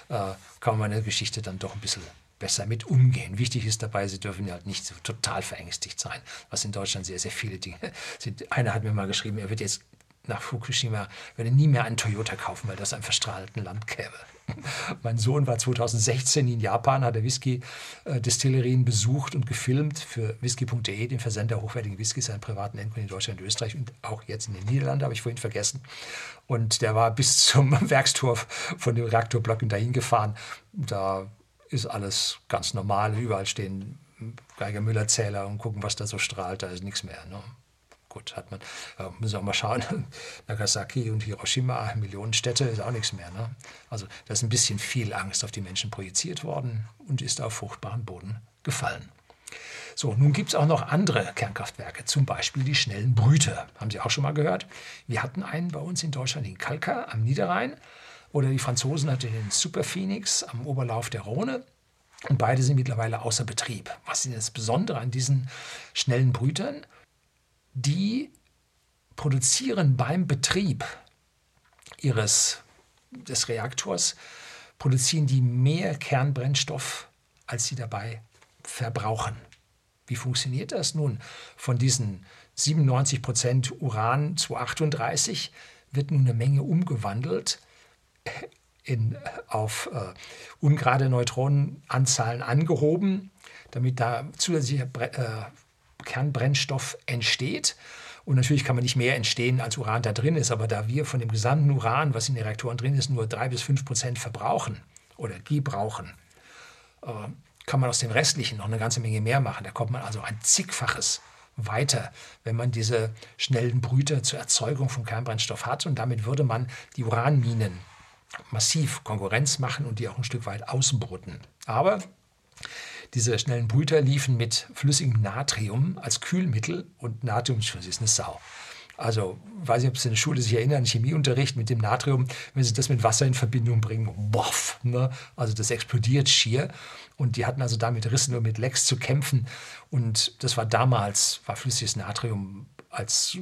A: äh, kann man meine Geschichte dann doch ein bisschen besser mit umgehen. Wichtig ist dabei, sie dürfen halt nicht so total verängstigt sein, was in Deutschland sehr, sehr viele Dinge sind. Einer hat mir mal geschrieben, er wird jetzt nach Fukushima, würde nie mehr einen Toyota kaufen, weil das ein verstrahlten Land käme. Mein Sohn war 2016 in Japan, hat er Whisky-Destillerien besucht und gefilmt für whisky.de, den Versender hochwertigen Whiskys, einen privaten Endkunden in Deutschland und Österreich und auch jetzt in den Niederlanden, habe ich vorhin vergessen. Und der war bis zum Werkstor von dem Reaktorblock dahin gefahren. Da ist alles ganz normal. Überall stehen Geiger-Müller-Zähler und gucken, was da so strahlt. Da ist nichts mehr. Ne? Gut, hat man, äh, müssen wir auch mal schauen. Nagasaki und Hiroshima, Millionenstädte, ist auch nichts mehr. Ne? Also da ist ein bisschen viel Angst auf die Menschen projiziert worden und ist auf fruchtbaren Boden gefallen. So, nun gibt es auch noch andere Kernkraftwerke, zum Beispiel die schnellen Brüter. Haben Sie auch schon mal gehört? Wir hatten einen bei uns in Deutschland in Kalka am Niederrhein. Oder die Franzosen hatten den Super Phoenix am Oberlauf der Rhone. Und beide sind mittlerweile außer Betrieb. Was ist das Besondere an diesen schnellen Brütern? Die produzieren beim Betrieb ihres, des Reaktors, produzieren die mehr Kernbrennstoff, als sie dabei verbrauchen. Wie funktioniert das nun? Von diesen 97 Prozent Uran 238 wird nun eine Menge umgewandelt in, auf äh, ungerade Neutronenanzahlen angehoben, damit da zusätzlicher äh, Kernbrennstoff entsteht. Und natürlich kann man nicht mehr entstehen, als Uran da drin ist, aber da wir von dem gesamten Uran, was in den Reaktoren drin ist, nur drei bis fünf Prozent verbrauchen oder gebrauchen, äh, kann man aus dem restlichen noch eine ganze Menge mehr machen. Da kommt man also ein zigfaches weiter, wenn man diese schnellen Brüter zur Erzeugung von Kernbrennstoff hat. Und damit würde man die Uranminen massiv Konkurrenz machen und die auch ein Stück weit ausbrüten. Aber diese schnellen Brüter liefen mit flüssigem Natrium als Kühlmittel und Natrium ist eine Sau. Also, weiß nicht, ob Sie in der Schule sich erinnern, Chemieunterricht mit dem Natrium, wenn Sie das mit Wasser in Verbindung bringen, boff, ne? also das explodiert schier. Und die hatten also damit Rissen nur mit Lecks zu kämpfen. Und das war damals, war flüssiges Natrium als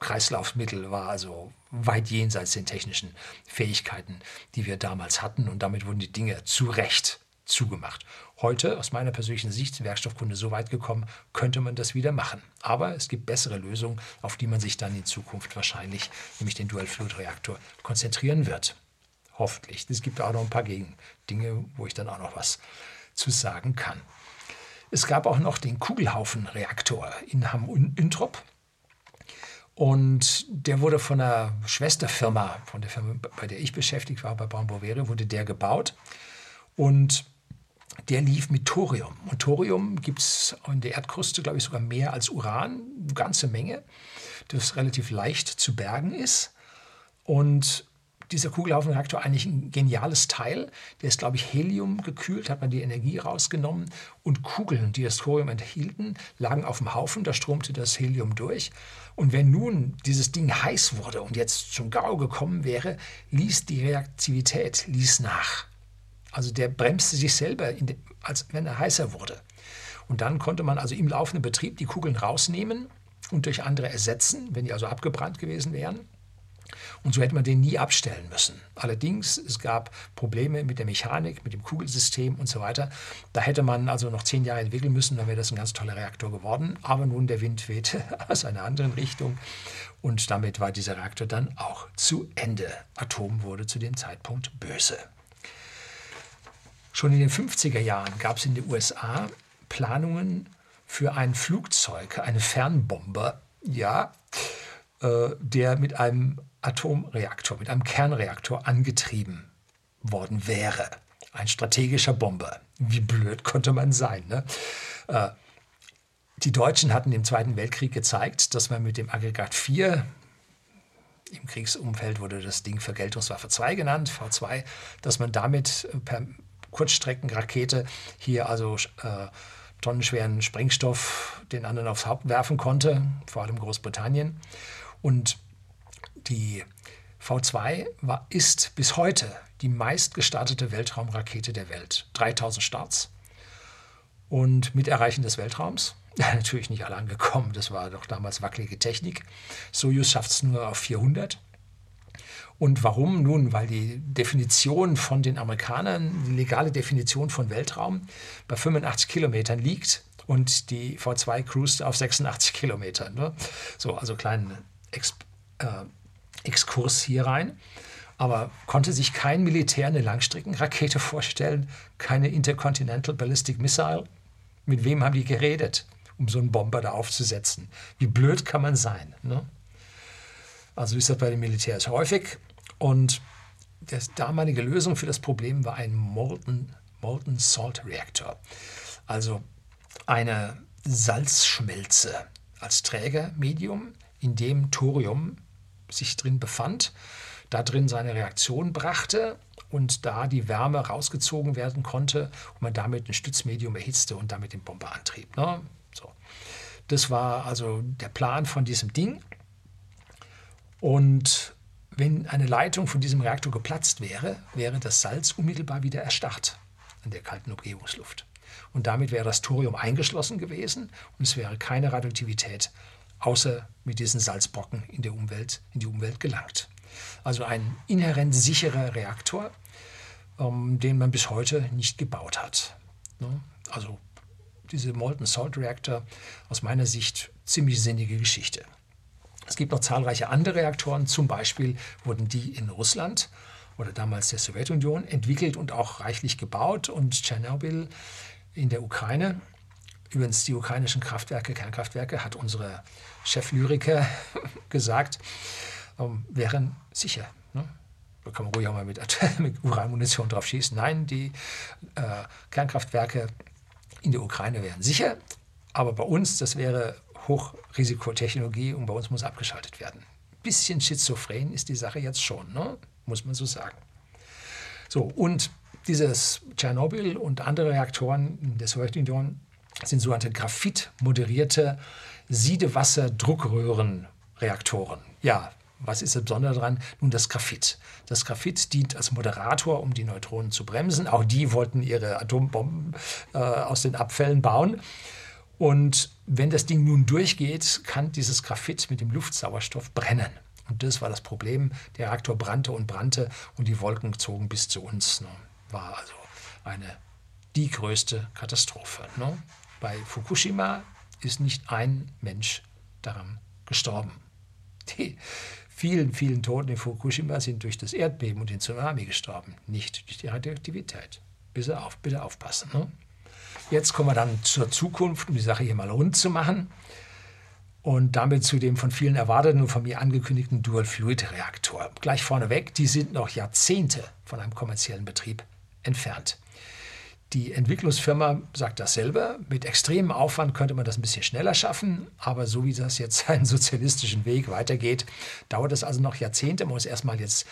A: Kreislaufmittel, war also weit jenseits den technischen Fähigkeiten, die wir damals hatten. Und damit wurden die Dinge zu Recht zugemacht. Heute, aus meiner persönlichen Sicht, Werkstoffkunde so weit gekommen, könnte man das wieder machen. Aber es gibt bessere Lösungen, auf die man sich dann in Zukunft wahrscheinlich, nämlich den Dual-Fluid-Reaktor, konzentrieren wird. Hoffentlich. Es gibt auch noch ein paar Gegendinge, wo ich dann auch noch was zu sagen kann. Es gab auch noch den Kugelhaufen-Reaktor in Hamm-Üntrop. Und der wurde von einer Schwesterfirma, von der Firma, bei der ich beschäftigt war, bei Braun Boveri, wurde der gebaut. Und der lief mit Thorium. Und Thorium gibt es in der Erdkruste, glaube ich, sogar mehr als Uran, eine ganze Menge, das relativ leicht zu bergen ist. Und dieser Kugelhaufenreaktor eigentlich ein geniales Teil. Der ist, glaube ich, Helium gekühlt, hat man die Energie rausgenommen und Kugeln, die das Thorium enthielten, lagen auf dem Haufen, da stromte das Helium durch. Und wenn nun dieses Ding heiß wurde und jetzt zum Gau gekommen wäre, ließ die Reaktivität ließ nach. Also der bremste sich selber, de, als wenn er heißer wurde. Und dann konnte man also im laufenden Betrieb die Kugeln rausnehmen und durch andere ersetzen, wenn die also abgebrannt gewesen wären. Und so hätte man den nie abstellen müssen. Allerdings, es gab Probleme mit der Mechanik, mit dem Kugelsystem und so weiter. Da hätte man also noch zehn Jahre entwickeln müssen, dann wäre das ein ganz toller Reaktor geworden. Aber nun der Wind wehte aus einer anderen Richtung und damit war dieser Reaktor dann auch zu Ende. Atom wurde zu dem Zeitpunkt böse. Schon in den 50er Jahren gab es in den USA Planungen für ein Flugzeug, eine Fernbomber, ja, der mit einem Atomreaktor, mit einem Kernreaktor angetrieben worden wäre. Ein strategischer Bomber. Wie blöd konnte man sein? Ne? Äh, die Deutschen hatten im Zweiten Weltkrieg gezeigt, dass man mit dem Aggregat 4, im Kriegsumfeld wurde das Ding Vergeltungswaffe 2 genannt, V2, dass man damit per Kurzstreckenrakete hier also äh, tonnenschweren Sprengstoff den anderen aufs Haupt werfen konnte, vor allem Großbritannien. Und die V2 war, ist bis heute die meistgestartete Weltraumrakete der Welt. 3000 Starts. Und mit Erreichen des Weltraums, natürlich nicht alle angekommen, das war doch damals wackelige Technik. Soyuz schafft es nur auf 400. Und warum? Nun, weil die Definition von den Amerikanern, die legale Definition von Weltraum bei 85 Kilometern liegt und die V2 cruist auf 86 Kilometern. Ne? So, also kleinen Ex äh, Exkurs hier rein. Aber konnte sich kein Militär eine Langstreckenrakete vorstellen, keine Intercontinental Ballistic Missile? Mit wem haben die geredet, um so einen Bomber da aufzusetzen? Wie blöd kann man sein? Ne? Also ist das bei den Militärs häufig. Und die damalige Lösung für das Problem war ein Molten, Molten Salt Reactor. Also eine Salzschmelze als Trägermedium, in dem Thorium sich drin befand, da drin seine Reaktion brachte und da die Wärme rausgezogen werden konnte und man damit ein Stützmedium erhitzte und damit den Bomber antrieb. Ne? So. Das war also der Plan von diesem Ding. Und wenn eine Leitung von diesem Reaktor geplatzt wäre, wäre das Salz unmittelbar wieder erstarrt an der kalten Umgebungsluft. Und damit wäre das Thorium eingeschlossen gewesen und es wäre keine Radioaktivität außer mit diesen Salzbrocken in, der Umwelt, in die Umwelt gelangt. Also ein inhärent sicherer Reaktor, ähm, den man bis heute nicht gebaut hat. Ne? Also diese Molten Salt Reactor aus meiner Sicht ziemlich sinnige Geschichte. Es gibt noch zahlreiche andere Reaktoren, zum Beispiel wurden die in Russland oder damals der Sowjetunion entwickelt und auch reichlich gebaut und Tschernobyl in der Ukraine. Übrigens, die ukrainischen Kraftwerke, Kernkraftwerke, hat unsere Cheflyriker gesagt, ähm, wären sicher. Ne? Da kann man ruhig auch mal mit, mit Uranmunition drauf schießen. Nein, die äh, Kernkraftwerke in der Ukraine wären sicher, aber bei uns, das wäre Hochrisikotechnologie und bei uns muss abgeschaltet werden. Bisschen schizophren ist die Sache jetzt schon, ne? muss man so sagen. So, und dieses Tschernobyl und andere Reaktoren der Sowjetunion sind sogenannte Graphit-moderierte Siedewasserdruckröhrenreaktoren. Ja, was ist das Besondere daran? Nun das Graphit. Das Graphit dient als Moderator, um die Neutronen zu bremsen. Auch die wollten ihre Atombomben äh, aus den Abfällen bauen. Und wenn das Ding nun durchgeht, kann dieses Graphit mit dem Luftsauerstoff brennen. Und das war das Problem. Der Reaktor brannte und brannte und die Wolken zogen bis zu uns. Ne? War also eine die größte Katastrophe. Ne? Bei Fukushima ist nicht ein Mensch daran gestorben. Die vielen, vielen Toten in Fukushima sind durch das Erdbeben und den Tsunami gestorben, nicht durch die Radioaktivität. Bitte, auf, bitte aufpassen. Ne? Jetzt kommen wir dann zur Zukunft, um die Sache hier mal rund zu machen. Und damit zu dem von vielen erwarteten und von mir angekündigten Dual-Fluid-Reaktor. Gleich vorneweg, die sind noch Jahrzehnte von einem kommerziellen Betrieb entfernt. Die Entwicklungsfirma sagt dasselbe. Mit extremem Aufwand könnte man das ein bisschen schneller schaffen, aber so wie das jetzt seinen sozialistischen Weg weitergeht, dauert es also noch Jahrzehnte. Man muss erstmal jetzt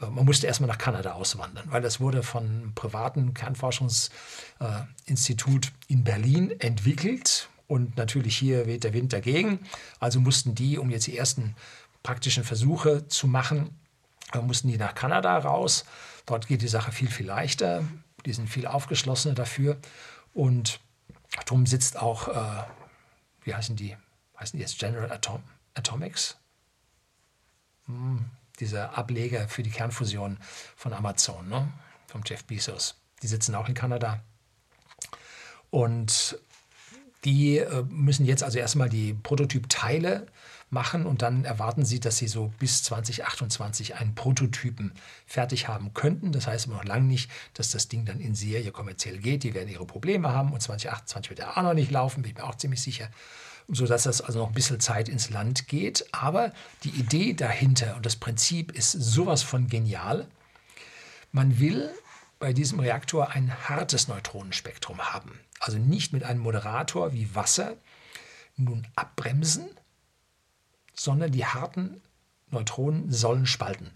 A: äh, man musste erstmal nach Kanada auswandern, weil das wurde von einem privaten Kernforschungsinstitut in Berlin entwickelt. Und natürlich hier weht der Wind dagegen. Also mussten die, um jetzt die ersten praktischen Versuche zu machen, äh, mussten die nach Kanada raus. Dort geht die Sache viel, viel leichter die sind viel aufgeschlossener dafür. Und darum sitzt auch, äh, wie heißen die? Heißen die jetzt General Atom Atomics? Hm, dieser Ableger für die Kernfusion von Amazon, ne? vom Jeff Bezos. Die sitzen auch in Kanada. Und die äh, müssen jetzt also erstmal die Prototypteile machen und dann erwarten sie, dass sie so bis 2028 einen Prototypen fertig haben könnten. Das heißt aber noch lange nicht, dass das Ding dann in Serie kommerziell geht. Die werden ihre Probleme haben und 2028 wird er auch noch nicht laufen, bin ich mir auch ziemlich sicher sodass das also noch ein bisschen Zeit ins Land geht. Aber die Idee dahinter und das Prinzip ist sowas von genial. Man will bei diesem Reaktor ein hartes Neutronenspektrum haben. Also nicht mit einem Moderator wie Wasser nun abbremsen, sondern die harten Neutronen sollen spalten.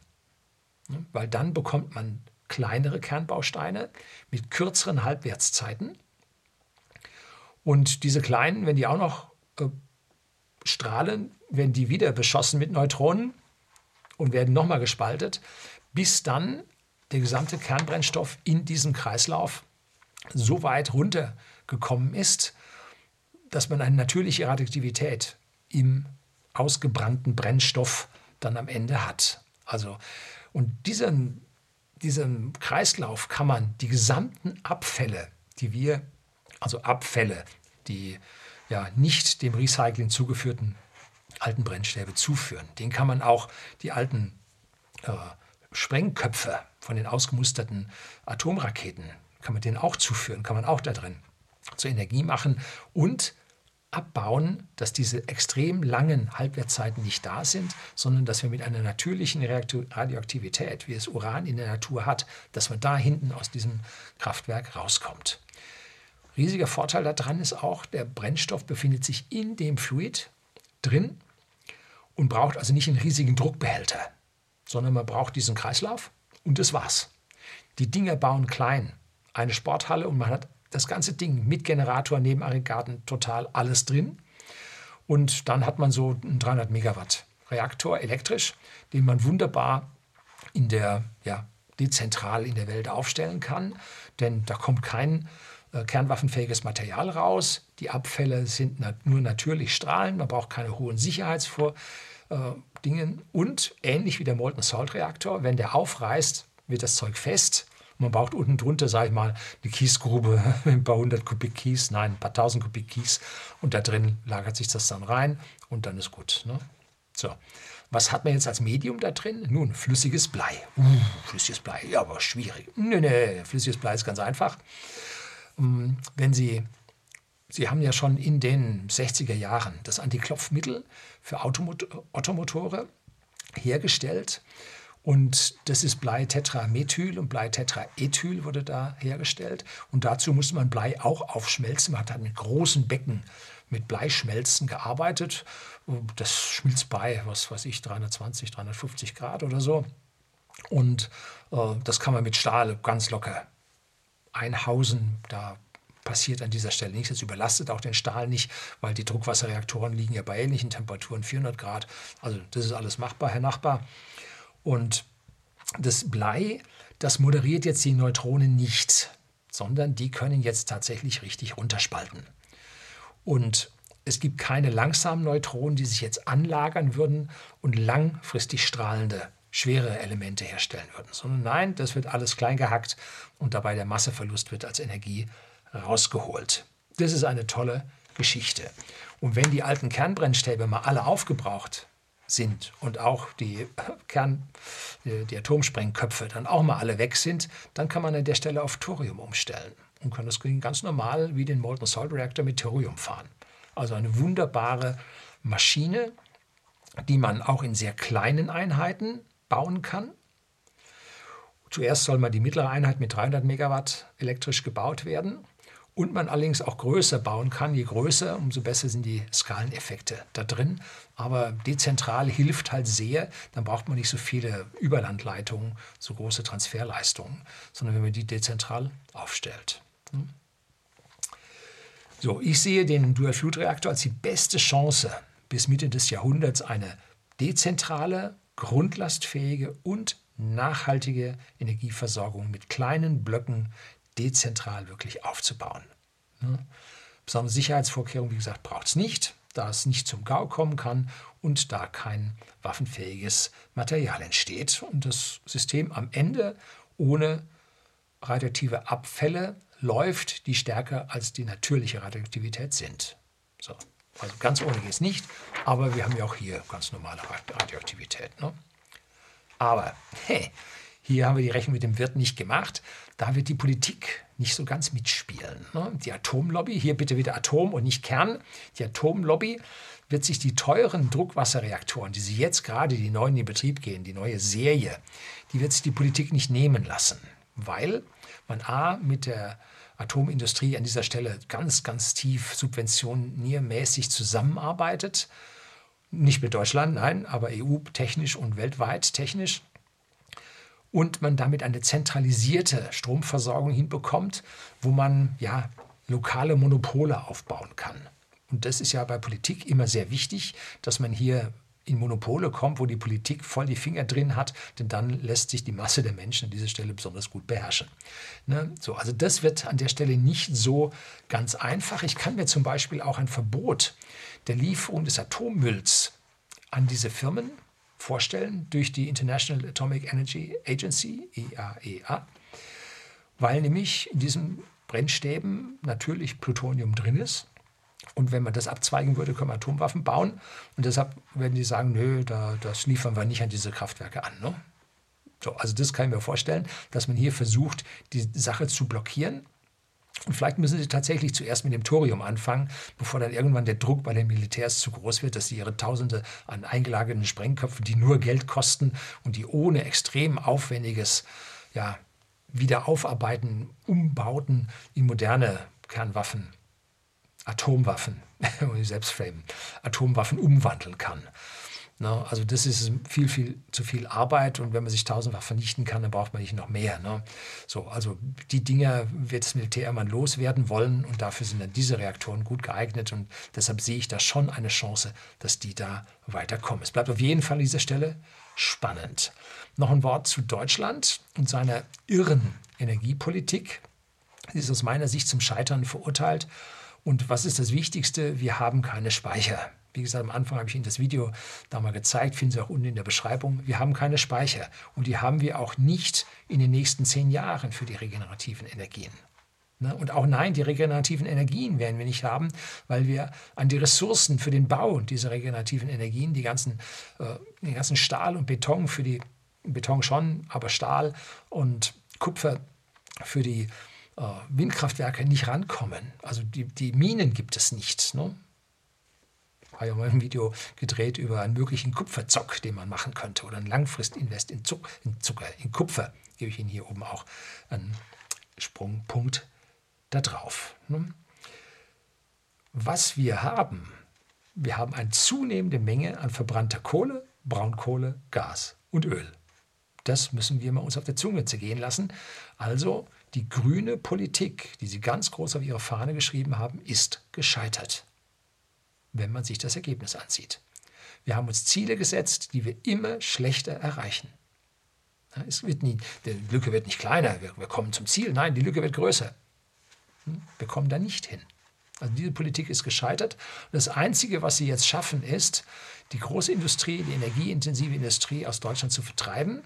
A: Weil dann bekommt man kleinere Kernbausteine mit kürzeren Halbwertszeiten. Und diese kleinen, wenn die auch noch äh, strahlen, werden die wieder beschossen mit Neutronen und werden nochmal gespaltet, bis dann der gesamte Kernbrennstoff in diesem Kreislauf so weit runtergekommen ist, dass man eine natürliche Radioaktivität im ausgebrannten Brennstoff dann am Ende hat. Also, und diesen, diesen Kreislauf kann man die gesamten Abfälle, die wir, also Abfälle, die ja nicht dem Recycling zugeführten alten Brennstäbe zuführen, den kann man auch die alten äh, Sprengköpfe von den ausgemusterten Atomraketen, kann man denen auch zuführen, kann man auch da drin zur Energie machen und abbauen, dass diese extrem langen Halbwertszeiten nicht da sind, sondern dass wir mit einer natürlichen Radioaktivität, wie es Uran in der Natur hat, dass man da hinten aus diesem Kraftwerk rauskommt. Riesiger Vorteil daran ist auch, der Brennstoff befindet sich in dem Fluid drin und braucht also nicht einen riesigen Druckbehälter, sondern man braucht diesen Kreislauf und das war's. Die Dinger bauen klein. Eine Sporthalle und man hat das ganze Ding mit Generator, Nebenaggregaten, total alles drin. Und dann hat man so einen 300 Megawatt Reaktor elektrisch, den man wunderbar in der, ja, dezentral in der Welt aufstellen kann. Denn da kommt kein äh, kernwaffenfähiges Material raus. Die Abfälle sind nat nur natürlich strahlend. Man braucht keine hohen Sicherheitsvor äh, Und ähnlich wie der Molten Salt Reaktor, wenn der aufreißt, wird das Zeug fest man braucht unten drunter, sage ich mal, eine Kiesgrube, ein paar hundert Kubik Kies, nein, ein paar tausend Kubik Kies. Und da drin lagert sich das dann rein und dann ist gut. Ne? So. Was hat man jetzt als Medium da drin? Nun, flüssiges Blei. Uh, flüssiges Blei, ja, aber schwierig. Nö, nö, flüssiges Blei ist ganz einfach. Ähm, wenn Sie, Sie haben ja schon in den 60er Jahren das Antiklopfmittel für Automotore hergestellt. Und das ist Blei-Tetramethyl und Blei-Tetraethyl wurde da hergestellt. Und dazu musste man Blei auch aufschmelzen. Man hat dann mit großen Becken mit Bleischmelzen gearbeitet. Das schmilzt bei, was weiß ich, 320, 350 Grad oder so. Und äh, das kann man mit Stahl ganz locker einhausen. Da passiert an dieser Stelle nichts. Es überlastet auch den Stahl nicht, weil die Druckwasserreaktoren liegen ja bei ähnlichen Temperaturen, 400 Grad. Also das ist alles machbar, Herr Nachbar. Und das Blei, das moderiert jetzt die Neutronen nicht, sondern die können jetzt tatsächlich richtig runterspalten. Und es gibt keine langsamen Neutronen, die sich jetzt anlagern würden und langfristig strahlende, schwere Elemente herstellen würden, sondern nein, das wird alles klein gehackt und dabei der Masseverlust wird als Energie rausgeholt. Das ist eine tolle Geschichte. Und wenn die alten Kernbrennstäbe mal alle aufgebraucht sind und auch die Kern, die Atomsprengköpfe dann auch mal alle weg sind, dann kann man an der Stelle auf Thorium umstellen und kann das ganz normal wie den Molten Salt Reactor mit Thorium fahren. Also eine wunderbare Maschine, die man auch in sehr kleinen Einheiten bauen kann. Zuerst soll mal die mittlere Einheit mit 300 Megawatt elektrisch gebaut werden und man allerdings auch größer bauen kann. Je größer, umso besser sind die Skaleneffekte da drin. Aber dezentral hilft halt sehr. Dann braucht man nicht so viele Überlandleitungen, so große Transferleistungen, sondern wenn man die dezentral aufstellt. So, ich sehe den Dual-Fluid-Reaktor als die beste Chance, bis Mitte des Jahrhunderts eine dezentrale, grundlastfähige und nachhaltige Energieversorgung mit kleinen Blöcken dezentral wirklich aufzubauen. Besondere Sicherheitsvorkehrungen, wie gesagt, braucht es nicht, da es nicht zum Gau kommen kann und da kein waffenfähiges Material entsteht und das System am Ende ohne radioaktive Abfälle läuft, die stärker als die natürliche Radioaktivität sind. So. Also ganz ohne geht es nicht, aber wir haben ja auch hier ganz normale Radioaktivität. Ne? Aber hey, hier haben wir die Rechnung mit dem Wirt nicht gemacht. Da wird die Politik nicht so ganz mitspielen. Ne? Die Atomlobby, hier bitte wieder Atom und nicht Kern, die Atomlobby wird sich die teuren Druckwasserreaktoren, die sie jetzt gerade, die neuen in Betrieb gehen, die neue Serie, die wird sich die Politik nicht nehmen lassen, weil man A mit der Atomindustrie an dieser Stelle ganz, ganz tief subventioniermäßig zusammenarbeitet. Nicht mit Deutschland, nein, aber EU-technisch und weltweit technisch. Und man damit eine zentralisierte Stromversorgung hinbekommt, wo man ja lokale Monopole aufbauen kann. Und das ist ja bei Politik immer sehr wichtig, dass man hier in Monopole kommt, wo die Politik voll die Finger drin hat, denn dann lässt sich die Masse der Menschen an dieser Stelle besonders gut beherrschen. Ne? So, also das wird an der Stelle nicht so ganz einfach. Ich kann mir zum Beispiel auch ein Verbot der Lieferung des Atommülls an diese Firmen vorstellen durch die International Atomic Energy Agency, IAEA, e weil nämlich in diesen Brennstäben natürlich Plutonium drin ist und wenn man das abzweigen würde, können wir Atomwaffen bauen. Und deshalb werden die sagen, nö, da, das liefern wir nicht an diese Kraftwerke an. Ne? So, also das kann ich mir vorstellen, dass man hier versucht, die Sache zu blockieren. Und vielleicht müssen sie tatsächlich zuerst mit dem Thorium anfangen, bevor dann irgendwann der Druck bei den Militärs zu groß wird, dass sie ihre Tausende an eingelagerten Sprengköpfen, die nur Geld kosten und die ohne extrem aufwendiges ja, Wiederaufarbeiten, Umbauten in moderne Kernwaffen Atomwaffen, Selbstframe, Atomwaffen umwandeln kann. Ne? Also das ist viel, viel zu viel Arbeit und wenn man sich tausendfach vernichten kann, dann braucht man nicht noch mehr. Ne? So, also die Dinge wird das Militär immer loswerden wollen und dafür sind dann diese Reaktoren gut geeignet und deshalb sehe ich da schon eine Chance, dass die da weiterkommen. Es bleibt auf jeden Fall an dieser Stelle spannend. Noch ein Wort zu Deutschland und seiner irren Energiepolitik. Sie ist aus meiner Sicht zum Scheitern verurteilt. Und was ist das Wichtigste? Wir haben keine Speicher. Wie gesagt, am Anfang habe ich Ihnen das Video da mal gezeigt, finden Sie auch unten in der Beschreibung. Wir haben keine Speicher und die haben wir auch nicht in den nächsten zehn Jahren für die regenerativen Energien. Ne? Und auch nein, die regenerativen Energien werden wir nicht haben, weil wir an die Ressourcen für den Bau dieser regenerativen Energien, die ganzen, äh, den ganzen Stahl und Beton für die, Beton schon, aber Stahl und Kupfer für die äh, Windkraftwerke nicht rankommen. Also die, die Minen gibt es nicht. Ne? Habe ja mal ein Video gedreht über einen möglichen Kupferzock, den man machen könnte, oder ein Langfristinvest in, Zuck, in Zucker, in Kupfer. Gebe ich Ihnen hier oben auch einen Sprungpunkt da drauf. Ne? Was wir haben, wir haben eine zunehmende Menge an verbrannter Kohle, Braunkohle, Gas und Öl. Das müssen wir mal uns auf der Zunge zergehen lassen. Also die grüne Politik, die Sie ganz groß auf Ihre Fahne geschrieben haben, ist gescheitert, wenn man sich das Ergebnis ansieht. Wir haben uns Ziele gesetzt, die wir immer schlechter erreichen. Es wird nie, die Lücke wird nicht kleiner, wir, wir kommen zum Ziel. Nein, die Lücke wird größer. Hm? Wir kommen da nicht hin. Also diese Politik ist gescheitert. das Einzige, was sie jetzt schaffen, ist, die große Industrie, die energieintensive Industrie aus Deutschland zu vertreiben.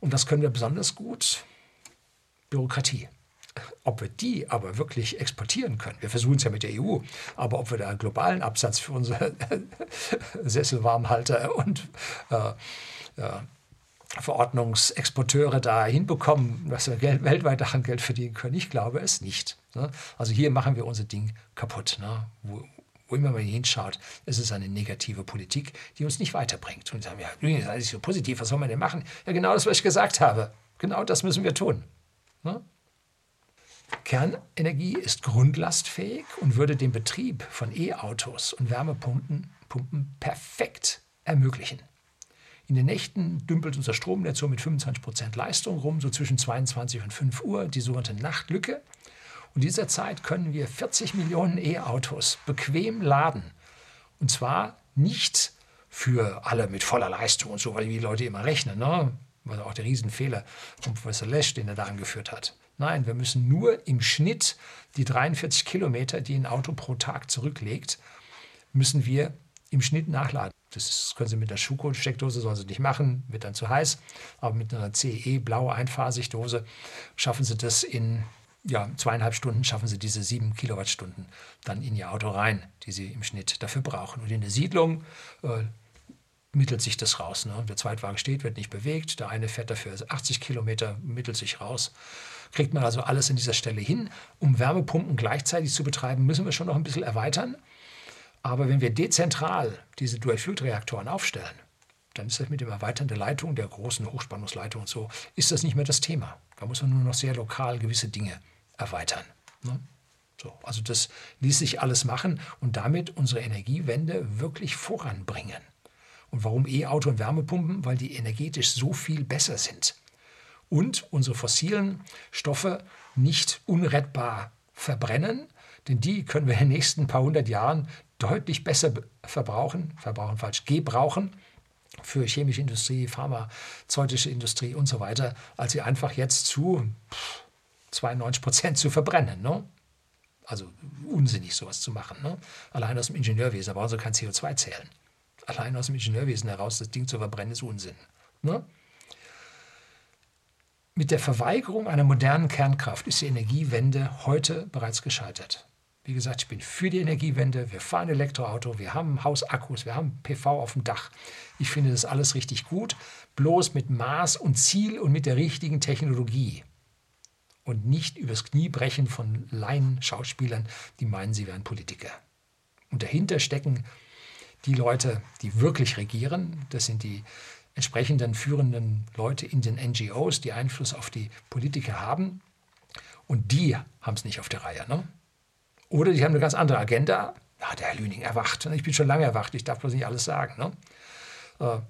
A: Und das können wir besonders gut Bürokratie. Ob wir die aber wirklich exportieren können, wir versuchen es ja mit der EU, aber ob wir da einen globalen Absatz für unsere Sesselwarmhalter und äh, äh, Verordnungsexporteure da hinbekommen, dass wir Geld, weltweit daran Geld verdienen können, ich glaube es nicht. Ne? Also hier machen wir unser Ding kaputt. Ne? Wo, wo immer man hinschaut, ist es eine negative Politik, die uns nicht weiterbringt. Und sagen, ja, das ist alles so positiv, was soll man denn machen? Ja, genau das, was ich gesagt habe. Genau das müssen wir tun. Ne? Kernenergie ist grundlastfähig und würde den Betrieb von E-Autos und Wärmepumpen Pumpen perfekt ermöglichen. In den Nächten dümpelt unser Stromnetz so mit 25% Leistung rum, so zwischen 22 und 5 Uhr, die sogenannte Nachtlücke. Und in dieser Zeit können wir 40 Millionen E-Autos bequem laden. Und zwar nicht für alle mit voller Leistung und so, weil die Leute immer rechnen. Ne? also auch der Riesenfehler von Professor Lesch, den er da angeführt hat. Nein, wir müssen nur im Schnitt die 43 Kilometer, die ein Auto pro Tag zurücklegt, müssen wir im Schnitt nachladen. Das können Sie mit einer Schuko-Steckdose, sollen Sie nicht machen, wird dann zu heiß. Aber mit einer CE blaue Einphasigdose schaffen Sie das in ja, zweieinhalb Stunden, schaffen Sie diese sieben Kilowattstunden dann in Ihr Auto rein, die Sie im Schnitt dafür brauchen. Und in der Siedlung äh, mittelt sich das raus. Ne? Der Zweitwagen steht, wird nicht bewegt. Der eine fährt dafür 80 Kilometer, mittelt sich raus. Kriegt man also alles an dieser Stelle hin. Um Wärmepumpen gleichzeitig zu betreiben, müssen wir schon noch ein bisschen erweitern. Aber wenn wir dezentral diese Dual-Fuel-Reaktoren aufstellen, dann ist das mit dem Erweitern der Leitung, der großen Hochspannungsleitung und so, ist das nicht mehr das Thema. Da muss man nur noch sehr lokal gewisse Dinge erweitern. Ne? So, also das ließ sich alles machen und damit unsere Energiewende wirklich voranbringen. Und warum E-Auto und Wärmepumpen? Weil die energetisch so viel besser sind. Und unsere fossilen Stoffe nicht unrettbar verbrennen, denn die können wir in den nächsten paar hundert Jahren deutlich besser verbrauchen, verbrauchen falsch, gebrauchen für chemische Industrie, pharmazeutische Industrie und so weiter, als sie einfach jetzt zu 92 Prozent zu verbrennen. Ne? Also unsinnig sowas zu machen. Ne? Allein aus dem Ingenieurwesen, da brauchen sie kein CO2 zählen allein aus dem Ingenieurwesen heraus das Ding zu verbrennen, ist Unsinn. Ne? Mit der Verweigerung einer modernen Kernkraft ist die Energiewende heute bereits gescheitert. Wie gesagt, ich bin für die Energiewende. Wir fahren Elektroauto, wir haben Hausakkus, wir haben PV auf dem Dach. Ich finde das alles richtig gut, bloß mit Maß und Ziel und mit der richtigen Technologie. Und nicht übers Knie brechen von Laien-Schauspielern, die meinen, sie wären Politiker. Und dahinter stecken die Leute, die wirklich regieren, das sind die entsprechenden führenden Leute in den NGOs, die Einfluss auf die Politiker haben. Und die haben es nicht auf der Reihe. Ne? Oder die haben eine ganz andere Agenda. Ja, der Herr Lüning erwacht. Ich bin schon lange erwacht, ich darf bloß nicht alles sagen. Ne? Äh,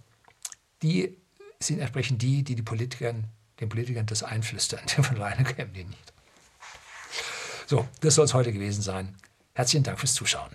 A: die sind entsprechend die, die, die Politikern, den Politikern das einflüstern. Von alleine kämen die nicht. So, das soll es heute gewesen sein. Herzlichen Dank fürs Zuschauen.